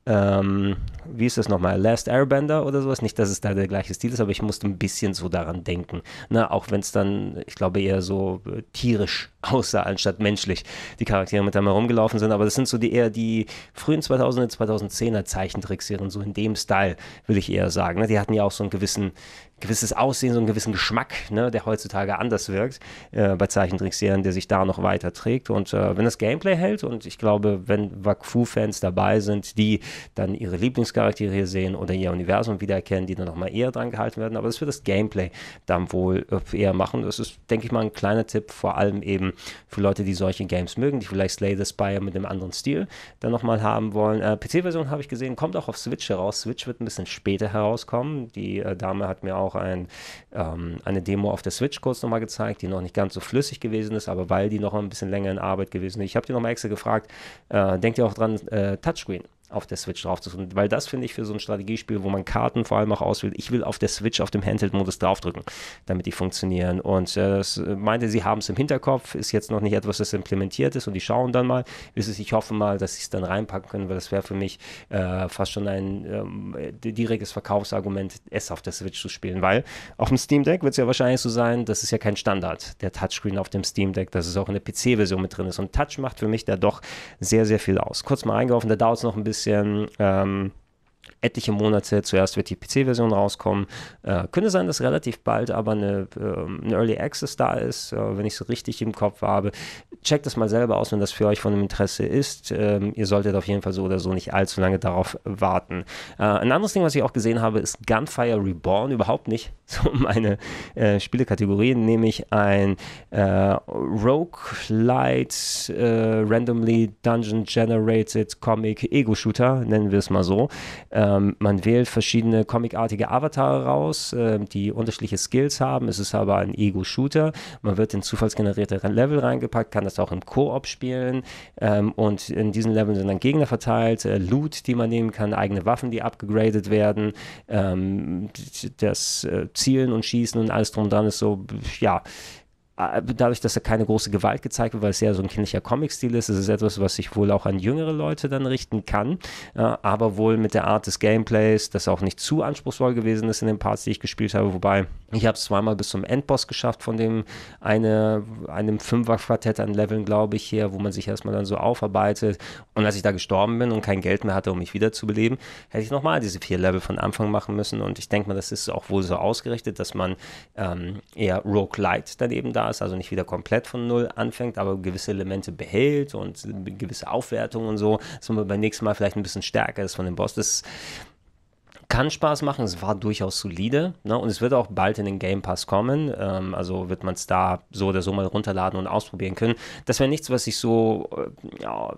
[SPEAKER 1] ähm, wie ist das nochmal, Last Airbender oder sowas. Nicht, dass es da der gleiche Stil ist, aber ich musste ein bisschen so daran denken. Ne? Auch wenn es dann, ich glaube, eher so äh, tierisch aussah, anstatt menschlich, die Charaktere mit einem herumgelaufen sind. Aber das sind so die eher die frühen 2000er, 2010er Zeichentrickserien, so in dem Style, würde ich eher sagen. Ne? Die hatten ja auch so einen gewissen gewisses Aussehen, so einen gewissen Geschmack, ne, der heutzutage anders wirkt äh, bei Zeichentrickserien, der sich da noch weiter trägt. Und äh, wenn das Gameplay hält, und ich glaube, wenn Wakfu-Fans dabei sind, die dann ihre Lieblingscharaktere hier sehen oder ihr Universum wiedererkennen, die dann nochmal eher dran gehalten werden. Aber das wird das Gameplay dann wohl äh, eher machen. Das ist, denke ich mal, ein kleiner Tipp, vor allem eben für Leute, die solche Games mögen, die vielleicht Slay the Spire mit einem anderen Stil dann nochmal haben wollen. Äh, PC-Version habe ich gesehen, kommt auch auf Switch heraus. Switch wird ein bisschen später herauskommen. Die äh, Dame hat mir auch ein, ähm, eine Demo auf der Switch kurz nochmal gezeigt, die noch nicht ganz so flüssig gewesen ist, aber weil die noch ein bisschen länger in Arbeit gewesen ist. Ich habe die nochmal extra gefragt, äh, denkt ihr auch dran, äh, Touchscreen? Auf der Switch drauf zu drücken. Weil das finde ich für so ein Strategiespiel, wo man Karten vor allem auch auswählt, ich will auf der Switch auf dem Handheld-Modus draufdrücken, damit die funktionieren. Und äh, das meinte, sie haben es im Hinterkopf, ist jetzt noch nicht etwas, das implementiert ist und die schauen dann mal. Ich hoffe mal, dass sie es dann reinpacken können, weil das wäre für mich äh, fast schon ein ähm, direktes Verkaufsargument, es auf der Switch zu spielen. Weil auf dem Steam Deck wird es ja wahrscheinlich so sein, das ist ja kein Standard, der Touchscreen auf dem Steam Deck, dass es auch in der PC-Version mit drin ist. Und Touch macht für mich da doch sehr, sehr viel aus. Kurz mal eingeworfen, da dauert es noch ein bisschen bisschen ähm, etliche Monate. Zuerst wird die PC-Version rauskommen. Äh, könnte sein, dass relativ bald aber eine, äh, eine Early Access da ist, äh, wenn ich es richtig im Kopf habe. Checkt das mal selber aus, wenn das für euch von Interesse ist. Ähm, ihr solltet auf jeden Fall so oder so nicht allzu lange darauf warten. Äh, ein anderes Ding, was ich auch gesehen habe, ist Gunfire Reborn. Überhaupt nicht [laughs] so meine äh, Spielekategorie, nämlich ein äh, Roguelite Randomly Dungeon Generated Comic Ego-Shooter, nennen wir es mal so. Ähm, man wählt verschiedene comicartige Avatare raus, äh, die unterschiedliche Skills haben. Es ist aber ein Ego-Shooter. Man wird in zufallsgenerierte Level reingepackt, kann das auch im Koop spielen. Ähm, und in diesen Leveln sind dann Gegner verteilt, äh, Loot, die man nehmen kann, eigene Waffen, die abgegradet werden. Ähm, das äh, Zielen und Schießen und alles drum dran ist so, ja, dadurch, dass da keine große Gewalt gezeigt wird, weil es eher so ein kindlicher Comic-Stil ist, ist es etwas, was sich wohl auch an jüngere Leute dann richten kann, äh, aber wohl mit der Art des Gameplays, das auch nicht zu anspruchsvoll gewesen ist in den Parts, die ich gespielt habe, wobei ich habe es zweimal bis zum Endboss geschafft von dem eine, einem Fünfer-Quartett an Leveln, glaube ich, hier, wo man sich erstmal dann so aufarbeitet. Und als ich da gestorben bin und kein Geld mehr hatte, um mich wiederzubeleben, hätte ich nochmal diese vier Level von Anfang machen müssen. Und ich denke mal, das ist auch wohl so ausgerichtet, dass man ähm, eher Roguelite daneben da ist, also nicht wieder komplett von Null anfängt, aber gewisse Elemente behält und gewisse Aufwertungen und so, dass man beim nächsten Mal vielleicht ein bisschen stärker ist von dem Boss. Das kann Spaß machen, es war durchaus solide ne? und es wird auch bald in den Game Pass kommen, ähm, also wird man es da so oder so mal runterladen und ausprobieren können. Das wäre nichts, was ich so, äh, ja,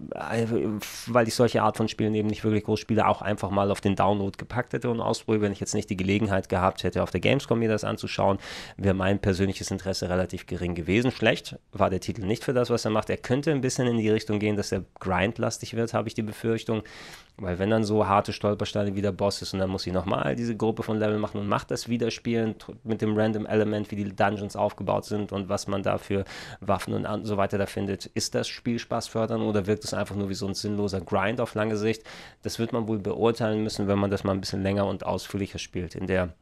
[SPEAKER 1] weil ich solche Art von Spielen eben nicht wirklich groß spiele, auch einfach mal auf den Download gepackt hätte und ausprobiert, wenn ich jetzt nicht die Gelegenheit gehabt hätte, auf der Gamescom mir das anzuschauen, wäre mein persönliches Interesse relativ gering gewesen. Schlecht war der Titel nicht für das, was er macht. Er könnte ein bisschen in die Richtung gehen, dass er grindlastig wird, habe ich die Befürchtung. Weil wenn dann so harte Stolpersteine wie der Boss ist und dann muss ich nochmal diese Gruppe von Level machen und macht das wieder spielen mit dem Random Element, wie die Dungeons aufgebaut sind und was man da für Waffen und so weiter da findet, ist das Spielspaß fördern oder wirkt es einfach nur wie so ein sinnloser Grind auf lange Sicht? Das wird man wohl beurteilen müssen, wenn man das mal ein bisschen länger und ausführlicher spielt. In der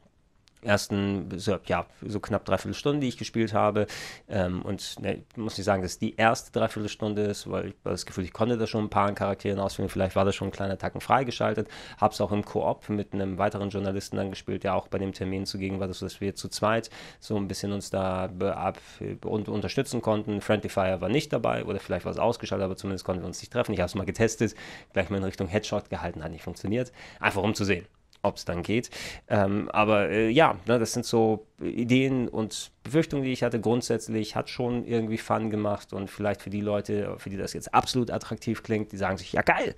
[SPEAKER 1] ersten, ja, so knapp dreiviertel Stunde, die ich gespielt habe. Ähm, und ne, muss ich sagen, dass die erste Dreiviertelstunde ist, weil ich das Gefühl, ich konnte da schon ein paar Charakteren auswählen. Vielleicht war das schon ein kleiner Tacken freigeschaltet. Habe es auch im Koop mit einem weiteren Journalisten dann gespielt, der auch bei dem Termin zugegen war, dass wir zu zweit so ein bisschen uns da ab und unterstützen konnten. Friendly Fire war nicht dabei oder vielleicht war es ausgeschaltet, aber zumindest konnten wir uns nicht treffen. Ich habe es mal getestet, gleich mal in Richtung Headshot gehalten, hat nicht funktioniert. Einfach um zu sehen ob es dann geht. Ähm, aber äh, ja, ne, das sind so Ideen und Befürchtungen, die ich hatte. Grundsätzlich hat schon irgendwie Fun gemacht und vielleicht für die Leute, für die das jetzt absolut attraktiv klingt, die sagen sich, ja geil,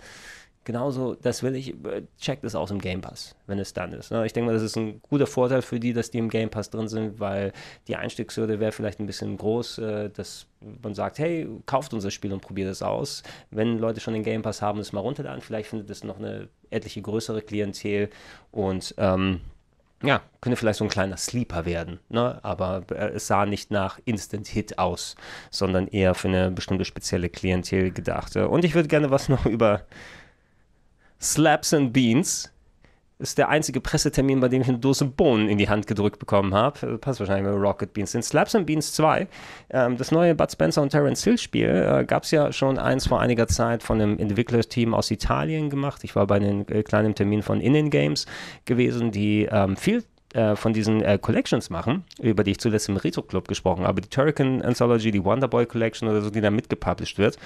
[SPEAKER 1] genauso, das will ich, äh, checkt es aus im Game Pass, wenn es dann ist. Ne? Ich denke mal, das ist ein guter Vorteil für die, dass die im Game Pass drin sind, weil die Einstiegshürde wäre vielleicht ein bisschen groß, äh, dass man sagt, hey, kauft unser Spiel und probiert es aus. Wenn Leute schon den Game Pass haben, es mal runterladen, vielleicht findet es noch eine etliche größere Klientel und ähm, ja, könnte vielleicht so ein kleiner Sleeper werden, ne? aber äh, es sah nicht nach Instant-Hit aus, sondern eher für eine bestimmte spezielle Klientel gedacht. Und ich würde gerne was [laughs] noch über Slaps and Beans. Ist der einzige Pressetermin, bei dem ich eine Dose Bohnen in die Hand gedrückt bekommen habe. Passt wahrscheinlich bei Rocket Beans. In Slaps and Beans 2, ähm, das neue Bud Spencer und Terence Hill Spiel, äh, gab es ja schon eins vor einiger Zeit von einem Entwicklerteam aus Italien gemacht. Ich war bei einem äh, kleinen Termin von Innen Games gewesen, die ähm, viel äh, von diesen äh, Collections machen, über die ich zuletzt im Retro Club gesprochen habe. Die Turrican Anthology, die Wonderboy Collection oder so, die da mitgepublished wird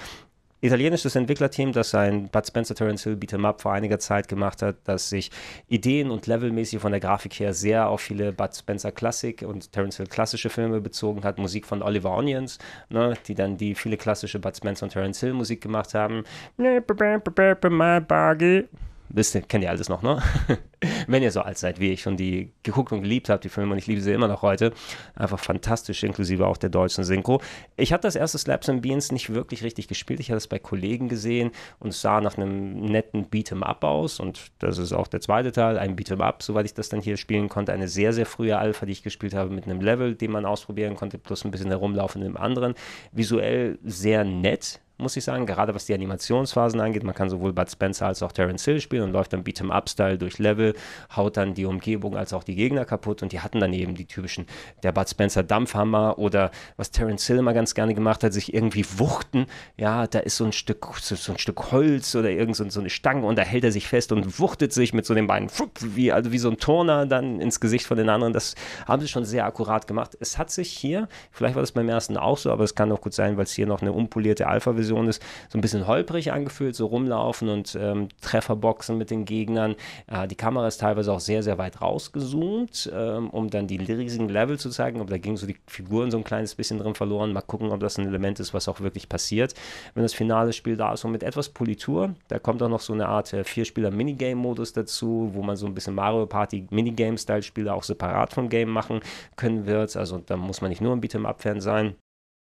[SPEAKER 1] italienisches Entwicklerteam, das ein Bud Spencer Terence Hill Beat'em Up vor einiger Zeit gemacht hat, das sich Ideen und levelmäßig von der Grafik her sehr auf viele Bud Spencer Klassik und Terence Hill klassische Filme bezogen hat. Musik von Oliver Onions, ne, die dann die viele klassische Bud Spencer und Terence Hill Musik gemacht haben. My buggy wisst ihr, kennt ihr alles noch, ne? [laughs] Wenn ihr so alt seid wie ich und die geguckt und geliebt habt, die Filme, und ich liebe sie immer noch heute. Einfach fantastisch, inklusive auch der deutschen Synchro. Ich hatte das erste Slaps and Beans nicht wirklich richtig gespielt. Ich hatte es bei Kollegen gesehen und es sah nach einem netten Beat'em Up aus. Und das ist auch der zweite Teil, ein Beat'em Up, soweit ich das dann hier spielen konnte. Eine sehr, sehr frühe Alpha, die ich gespielt habe, mit einem Level, den man ausprobieren konnte, plus ein bisschen herumlaufen in dem anderen. Visuell sehr nett, muss ich sagen, gerade was die Animationsphasen angeht. Man kann sowohl Bud Spencer als auch Terence Hill spielen und läuft dann Beat'em-Up-Style durch Level, haut dann die Umgebung als auch die Gegner kaputt und die hatten dann eben die typischen, der Bud Spencer Dampfhammer oder was Terence Hill immer ganz gerne gemacht hat, sich irgendwie wuchten. Ja, da ist so ein Stück, so, so ein Stück Holz oder irgend so, so, eine Stange und da hält er sich fest und wuchtet sich mit so den Beinen, wie, also wie so ein Turner dann ins Gesicht von den anderen. Das haben sie schon sehr akkurat gemacht. Es hat sich hier, vielleicht war das beim ersten auch so, aber es kann auch gut sein, weil es hier noch eine unpolierte Alpha-Version Version ist, so ein bisschen holprig angefühlt, so rumlaufen und ähm, Trefferboxen mit den Gegnern. Äh, die Kamera ist teilweise auch sehr, sehr weit rausgezoomt, ähm, um dann die riesigen Level zu zeigen. Aber da ging so die Figuren so ein kleines bisschen drin verloren. Mal gucken, ob das ein Element ist, was auch wirklich passiert, wenn das finale Spiel da ist. Und mit etwas Politur, da kommt auch noch so eine Art äh, Vierspieler-Minigame-Modus dazu, wo man so ein bisschen Mario Party Minigame-Style-Spiele auch separat vom Game machen können wird. Also da muss man nicht nur ein Beat'em-Up-Fan sein.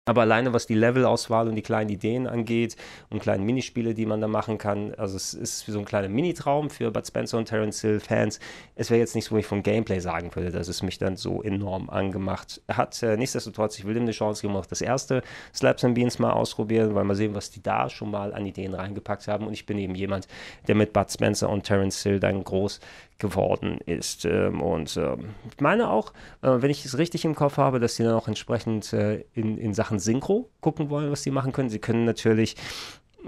[SPEAKER 1] Aber alleine was die Levelauswahl und die kleinen Ideen angeht und kleinen Minispiele, die man da machen kann, also es ist so ein kleiner Mini-Traum für Bud Spencer und Terence Hill Fans. Es wäre jetzt nichts, wo ich vom Gameplay sagen würde, dass es mich dann so enorm angemacht hat. Äh, nichtsdestotrotz, ich will ihm eine Chance geben, auch das erste Slaps and Beans mal ausprobieren, weil mal sehen, was die da schon mal an Ideen reingepackt haben. Und ich bin eben jemand, der mit Bud Spencer und Terence Hill dann groß geworden ist. Ähm, und ähm, ich meine auch, äh, wenn ich es richtig im Kopf habe, dass sie dann auch entsprechend äh, in, in Sachen Synchro gucken wollen, was sie machen können. Sie können natürlich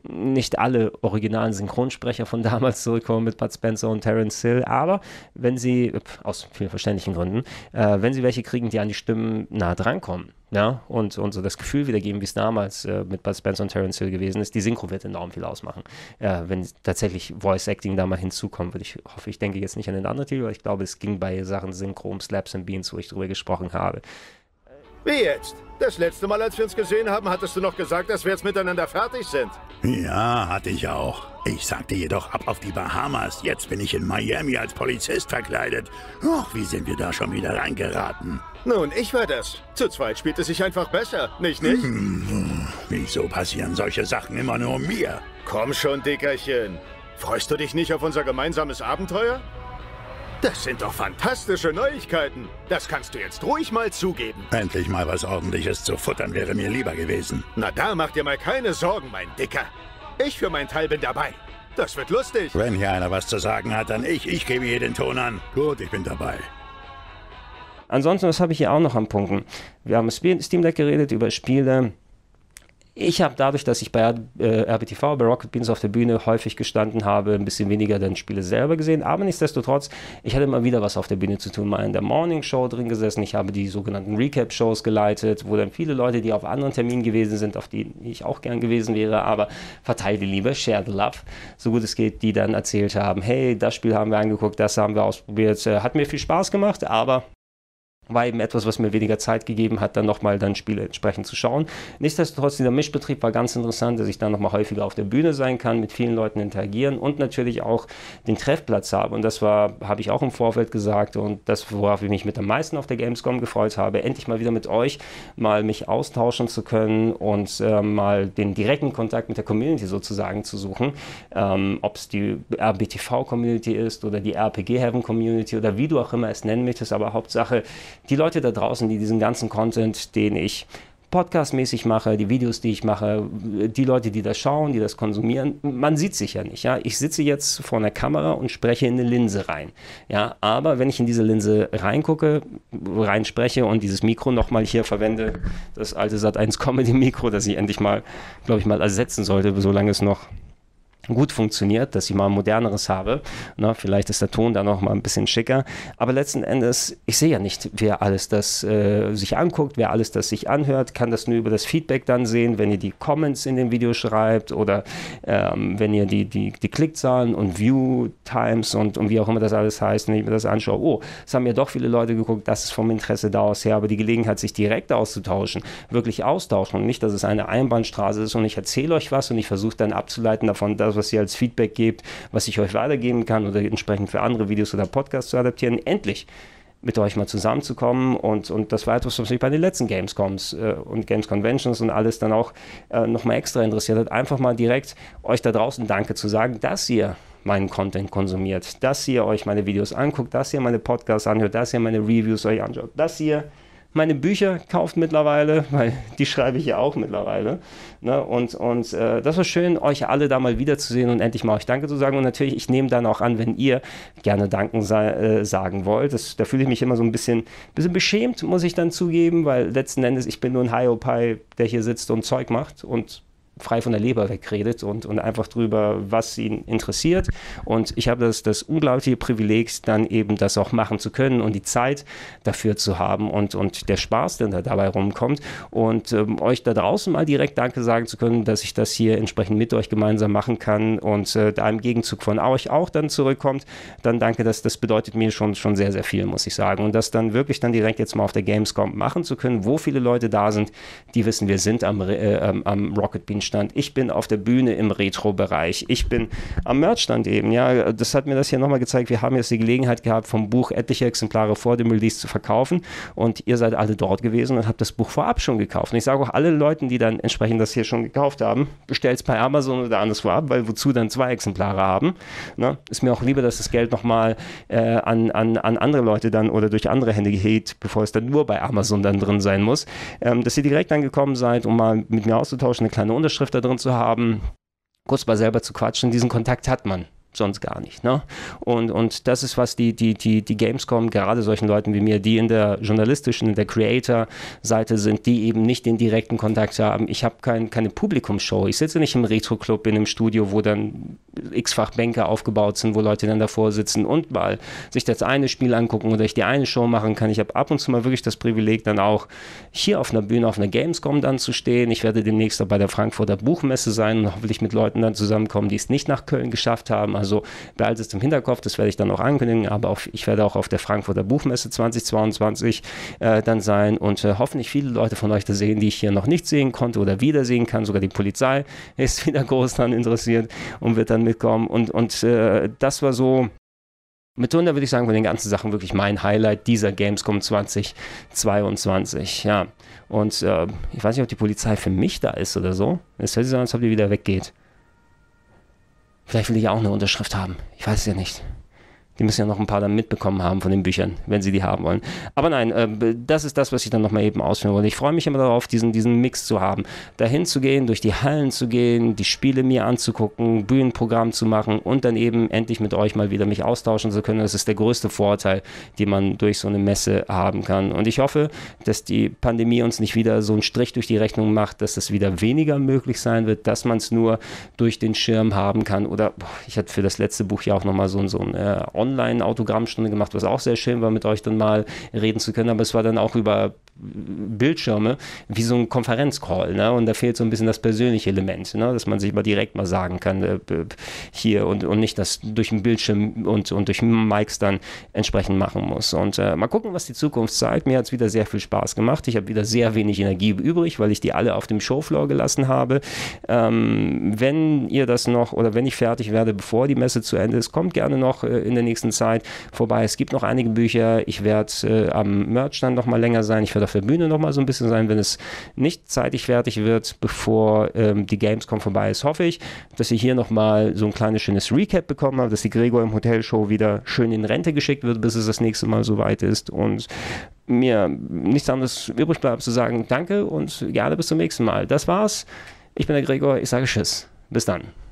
[SPEAKER 1] nicht alle originalen Synchronsprecher von [laughs] damals zurückkommen mit Bud Spencer und Terence Hill, aber wenn sie, aus vielen verständlichen Gründen, äh, wenn sie welche kriegen, die an die Stimmen nah drankommen, ja, und, und so das Gefühl wiedergeben, wie es damals äh, mit Bud Spencer und Terence Hill gewesen ist, die Synchro wird enorm viel ausmachen. Äh, wenn tatsächlich Voice Acting da mal hinzukommt, würde ich hoffe, ich denke jetzt nicht an den anderen Titel, aber ich glaube, es ging bei Sachen Synchro um Slaps and Beans, wo ich drüber gesprochen habe.
[SPEAKER 2] Wie jetzt? Das letzte Mal, als wir uns gesehen haben, hattest du noch gesagt, dass wir jetzt miteinander fertig sind.
[SPEAKER 3] Ja, hatte ich auch. Ich sagte jedoch ab auf die Bahamas. Jetzt bin ich in Miami als Polizist verkleidet. Och, wie sind wir da schon wieder reingeraten?
[SPEAKER 2] Nun, ich war das. Zu zweit spielt es sich einfach besser, nicht nicht? Hm,
[SPEAKER 3] wieso passieren solche Sachen immer nur mir?
[SPEAKER 2] Komm schon, Dickerchen. Freust du dich nicht auf unser gemeinsames Abenteuer? Das sind doch fantastische Neuigkeiten. Das kannst du jetzt ruhig mal zugeben.
[SPEAKER 3] Endlich mal was Ordentliches zu futtern wäre mir lieber gewesen.
[SPEAKER 2] Na da mach dir mal keine Sorgen, mein Dicker. Ich für meinen Teil bin dabei. Das wird lustig.
[SPEAKER 3] Wenn hier einer was zu sagen hat, dann ich. Ich gebe hier den Ton an. Gut, ich bin dabei.
[SPEAKER 1] Ansonsten, was habe ich hier auch noch an Punkten? Wir haben Steam Deck geredet über Spiele, ich habe dadurch, dass ich bei äh, RBTV, bei Rocket Beans auf der Bühne häufig gestanden habe, ein bisschen weniger dann Spiele selber gesehen, aber nichtsdestotrotz, ich hatte immer wieder was auf der Bühne zu tun, mal in der Morning Show drin gesessen, ich habe die sogenannten Recap-Shows geleitet, wo dann viele Leute, die auf anderen Terminen gewesen sind, auf die ich auch gern gewesen wäre, aber verteile die Liebe, share the love, so gut es geht, die dann erzählt haben, hey, das Spiel haben wir angeguckt, das haben wir ausprobiert, äh, hat mir viel Spaß gemacht, aber war eben etwas, was mir weniger Zeit gegeben hat, dann nochmal dann Spiele entsprechend zu schauen. Nichtsdestotrotz, dieser Mischbetrieb war ganz interessant, dass ich dann nochmal häufiger auf der Bühne sein kann, mit vielen Leuten interagieren und natürlich auch den Treffplatz habe. Und das war, habe ich auch im Vorfeld gesagt und das, worauf ich mich mit am meisten auf der Gamescom gefreut habe, endlich mal wieder mit euch mal mich austauschen zu können und äh, mal den direkten Kontakt mit der Community sozusagen zu suchen. Ähm, Ob es die RBTV-Community ist oder die RPG-Heaven-Community oder wie du auch immer es nennen möchtest, aber Hauptsache, die Leute da draußen, die diesen ganzen Content, den ich podcastmäßig mache, die Videos, die ich mache, die Leute, die das schauen, die das konsumieren, man sieht sich ja nicht. Ja? Ich sitze jetzt vor einer Kamera und spreche in eine Linse rein. Ja? Aber wenn ich in diese Linse reingucke, reinspreche und dieses Mikro nochmal hier verwende, das alte Sat1 Comedy Mikro, das ich endlich mal, glaube ich, mal ersetzen sollte, solange es noch gut funktioniert, dass ich mal ein moderneres habe. Na, vielleicht ist der Ton da noch mal ein bisschen schicker. Aber letzten Endes, ich sehe ja nicht, wer alles das äh, sich anguckt, wer alles das sich anhört, kann das nur über das Feedback dann sehen, wenn ihr die Comments in dem Video schreibt oder ähm, wenn ihr die, die, die Klickzahlen und View-Times und, und wie auch immer das alles heißt, wenn ich mir das anschaue, oh, es haben ja doch viele Leute geguckt, das ist vom Interesse da aus her, aber die Gelegenheit, sich direkt auszutauschen, wirklich austauschen und nicht, dass es eine Einbahnstraße ist und ich erzähle euch was und ich versuche dann abzuleiten davon, dass was ihr als Feedback gebt, was ich euch weitergeben kann oder entsprechend für andere Videos oder Podcasts zu adaptieren, endlich mit euch mal zusammenzukommen und, und das war etwas, was mich bei den letzten Gamescoms äh, und Games Conventions und alles dann auch äh, nochmal extra interessiert hat, einfach mal direkt euch da draußen Danke zu sagen, dass ihr meinen Content konsumiert, dass ihr euch meine Videos anguckt, dass ihr meine Podcasts anhört, dass ihr meine Reviews euch anschaut, dass ihr meine Bücher kauft mittlerweile, [laughs] weil die schreibe ich ja auch mittlerweile. Ne? Und, und äh, das war schön, euch alle da mal wiederzusehen und endlich mal euch Danke zu sagen. Und natürlich, ich nehme dann auch an, wenn ihr gerne Danken äh, sagen wollt. Das, da fühle ich mich immer so ein bisschen, bisschen beschämt, muss ich dann zugeben, weil letzten Endes, ich bin nur ein Hiopai, der hier sitzt und Zeug macht und frei von der Leber wegredet und, und einfach drüber, was ihn interessiert. Und ich habe das, das unglaubliche Privileg, dann eben das auch machen zu können und die Zeit dafür zu haben und, und der Spaß, der da dabei rumkommt. Und ähm, euch da draußen mal direkt Danke sagen zu können, dass ich das hier entsprechend mit euch gemeinsam machen kann und äh, da im Gegenzug von euch auch dann zurückkommt, dann danke, das, das bedeutet mir schon, schon sehr, sehr viel, muss ich sagen. Und das dann wirklich dann direkt jetzt mal auf der Gamescom machen zu können, wo viele Leute da sind, die wissen, wir sind am, äh, am Rocket Bean Stand. Ich bin auf der Bühne im Retro-Bereich. Ich bin am Merchstand eben. Ja, das hat mir das hier nochmal gezeigt. Wir haben jetzt die Gelegenheit gehabt, vom Buch etliche Exemplare vor dem Release zu verkaufen. Und ihr seid alle dort gewesen und habt das Buch vorab schon gekauft. Und ich sage auch alle Leuten, die dann entsprechend das hier schon gekauft haben, bestellt es bei Amazon oder anderswo ab, weil wozu dann zwei Exemplare haben. Ne? Ist mir auch lieber, dass das Geld nochmal äh, an, an, an andere Leute dann oder durch andere Hände geht, bevor es dann nur bei Amazon dann drin sein muss. Ähm, dass ihr direkt angekommen seid, um mal mit mir auszutauschen, eine kleine Unterschrift da drin zu haben, kurz mal selber zu quatschen. Diesen Kontakt hat man sonst gar nicht. Ne? Und, und das ist, was die, die, die, die Gamescom, gerade solchen Leuten wie mir, die in der journalistischen, in der Creator-Seite sind, die eben nicht den direkten Kontakt haben. Ich habe kein, keine Publikumsshow. Ich sitze nicht im Retro-Club in einem Studio, wo dann x-fach Bänke aufgebaut sind, wo Leute dann davor sitzen und mal sich das eine Spiel angucken oder ich die eine Show machen kann. Ich habe ab und zu mal wirklich das Privileg, dann auch hier auf einer Bühne, auf einer Gamescom dann zu stehen. Ich werde demnächst auch bei der Frankfurter Buchmesse sein und hoffentlich mit Leuten dann zusammenkommen, die es nicht nach Köln geschafft haben. Also behaltet es im Hinterkopf, das werde ich dann auch ankündigen, aber auf, ich werde auch auf der Frankfurter Buchmesse 2022 äh, dann sein und äh, hoffentlich viele Leute von euch da sehen, die ich hier noch nicht sehen konnte oder wiedersehen kann. Sogar die Polizei [laughs] ist wieder groß daran interessiert und wird dann mitkommen. Und, und äh, das war so Mitunter würde ich sagen, von den ganzen Sachen wirklich mein Highlight dieser Gamescom 2022. Ja. Und äh, ich weiß nicht, ob die Polizei für mich da ist oder so. Es hört sich an, als ob die wieder weggeht. Vielleicht will ich auch eine Unterschrift haben. Ich weiß es ja nicht. Die müssen ja noch ein paar dann mitbekommen haben von den Büchern, wenn sie die haben wollen. Aber nein, äh, das ist das, was ich dann nochmal eben ausführen wollte. Ich freue mich immer darauf, diesen, diesen Mix zu haben. Dahin zu gehen, durch die Hallen zu gehen, die Spiele mir anzugucken, Bühnenprogramm zu machen und dann eben endlich mit euch mal wieder mich austauschen zu können. Das ist der größte Vorteil, den man durch so eine Messe haben kann. Und ich hoffe, dass die Pandemie uns nicht wieder so einen Strich durch die Rechnung macht, dass es wieder weniger möglich sein wird, dass man es nur durch den Schirm haben kann. Oder boah, ich hatte für das letzte Buch ja auch nochmal so, so ein äh, Online-Autogrammstunde gemacht, was auch sehr schön war, mit euch dann mal reden zu können. Aber es war dann auch über Bildschirme wie so ein Konferenzcall, ne? Und da fehlt so ein bisschen das persönliche Element, ne? Dass man sich mal direkt mal sagen kann, äh, hier und, und nicht das durch den Bildschirm und, und durch Mics dann entsprechend machen muss. Und äh, mal gucken, was die Zukunft zeigt. Mir hat es wieder sehr viel Spaß gemacht. Ich habe wieder sehr wenig Energie übrig, weil ich die alle auf dem Showfloor gelassen habe. Ähm, wenn ihr das noch oder wenn ich fertig werde, bevor die Messe zu Ende ist, kommt gerne noch äh, in der nächsten Zeit vorbei. Es gibt noch einige Bücher. Ich werde äh, am Merch dann noch mal länger sein. Ich werde auf der Bühne noch mal so ein bisschen sein, wenn es nicht zeitig fertig wird, bevor ähm, die Gamescom vorbei ist. Hoffe ich, dass ihr hier noch mal so ein kleines schönes Recap bekommen habt, dass die Gregor im Hotelshow wieder schön in Rente geschickt wird, bis es das nächste Mal soweit ist und mir nichts anderes übrig bleibt zu sagen, danke und gerne bis zum nächsten Mal. Das war's. Ich bin der Gregor, ich sage Tschüss. Bis dann.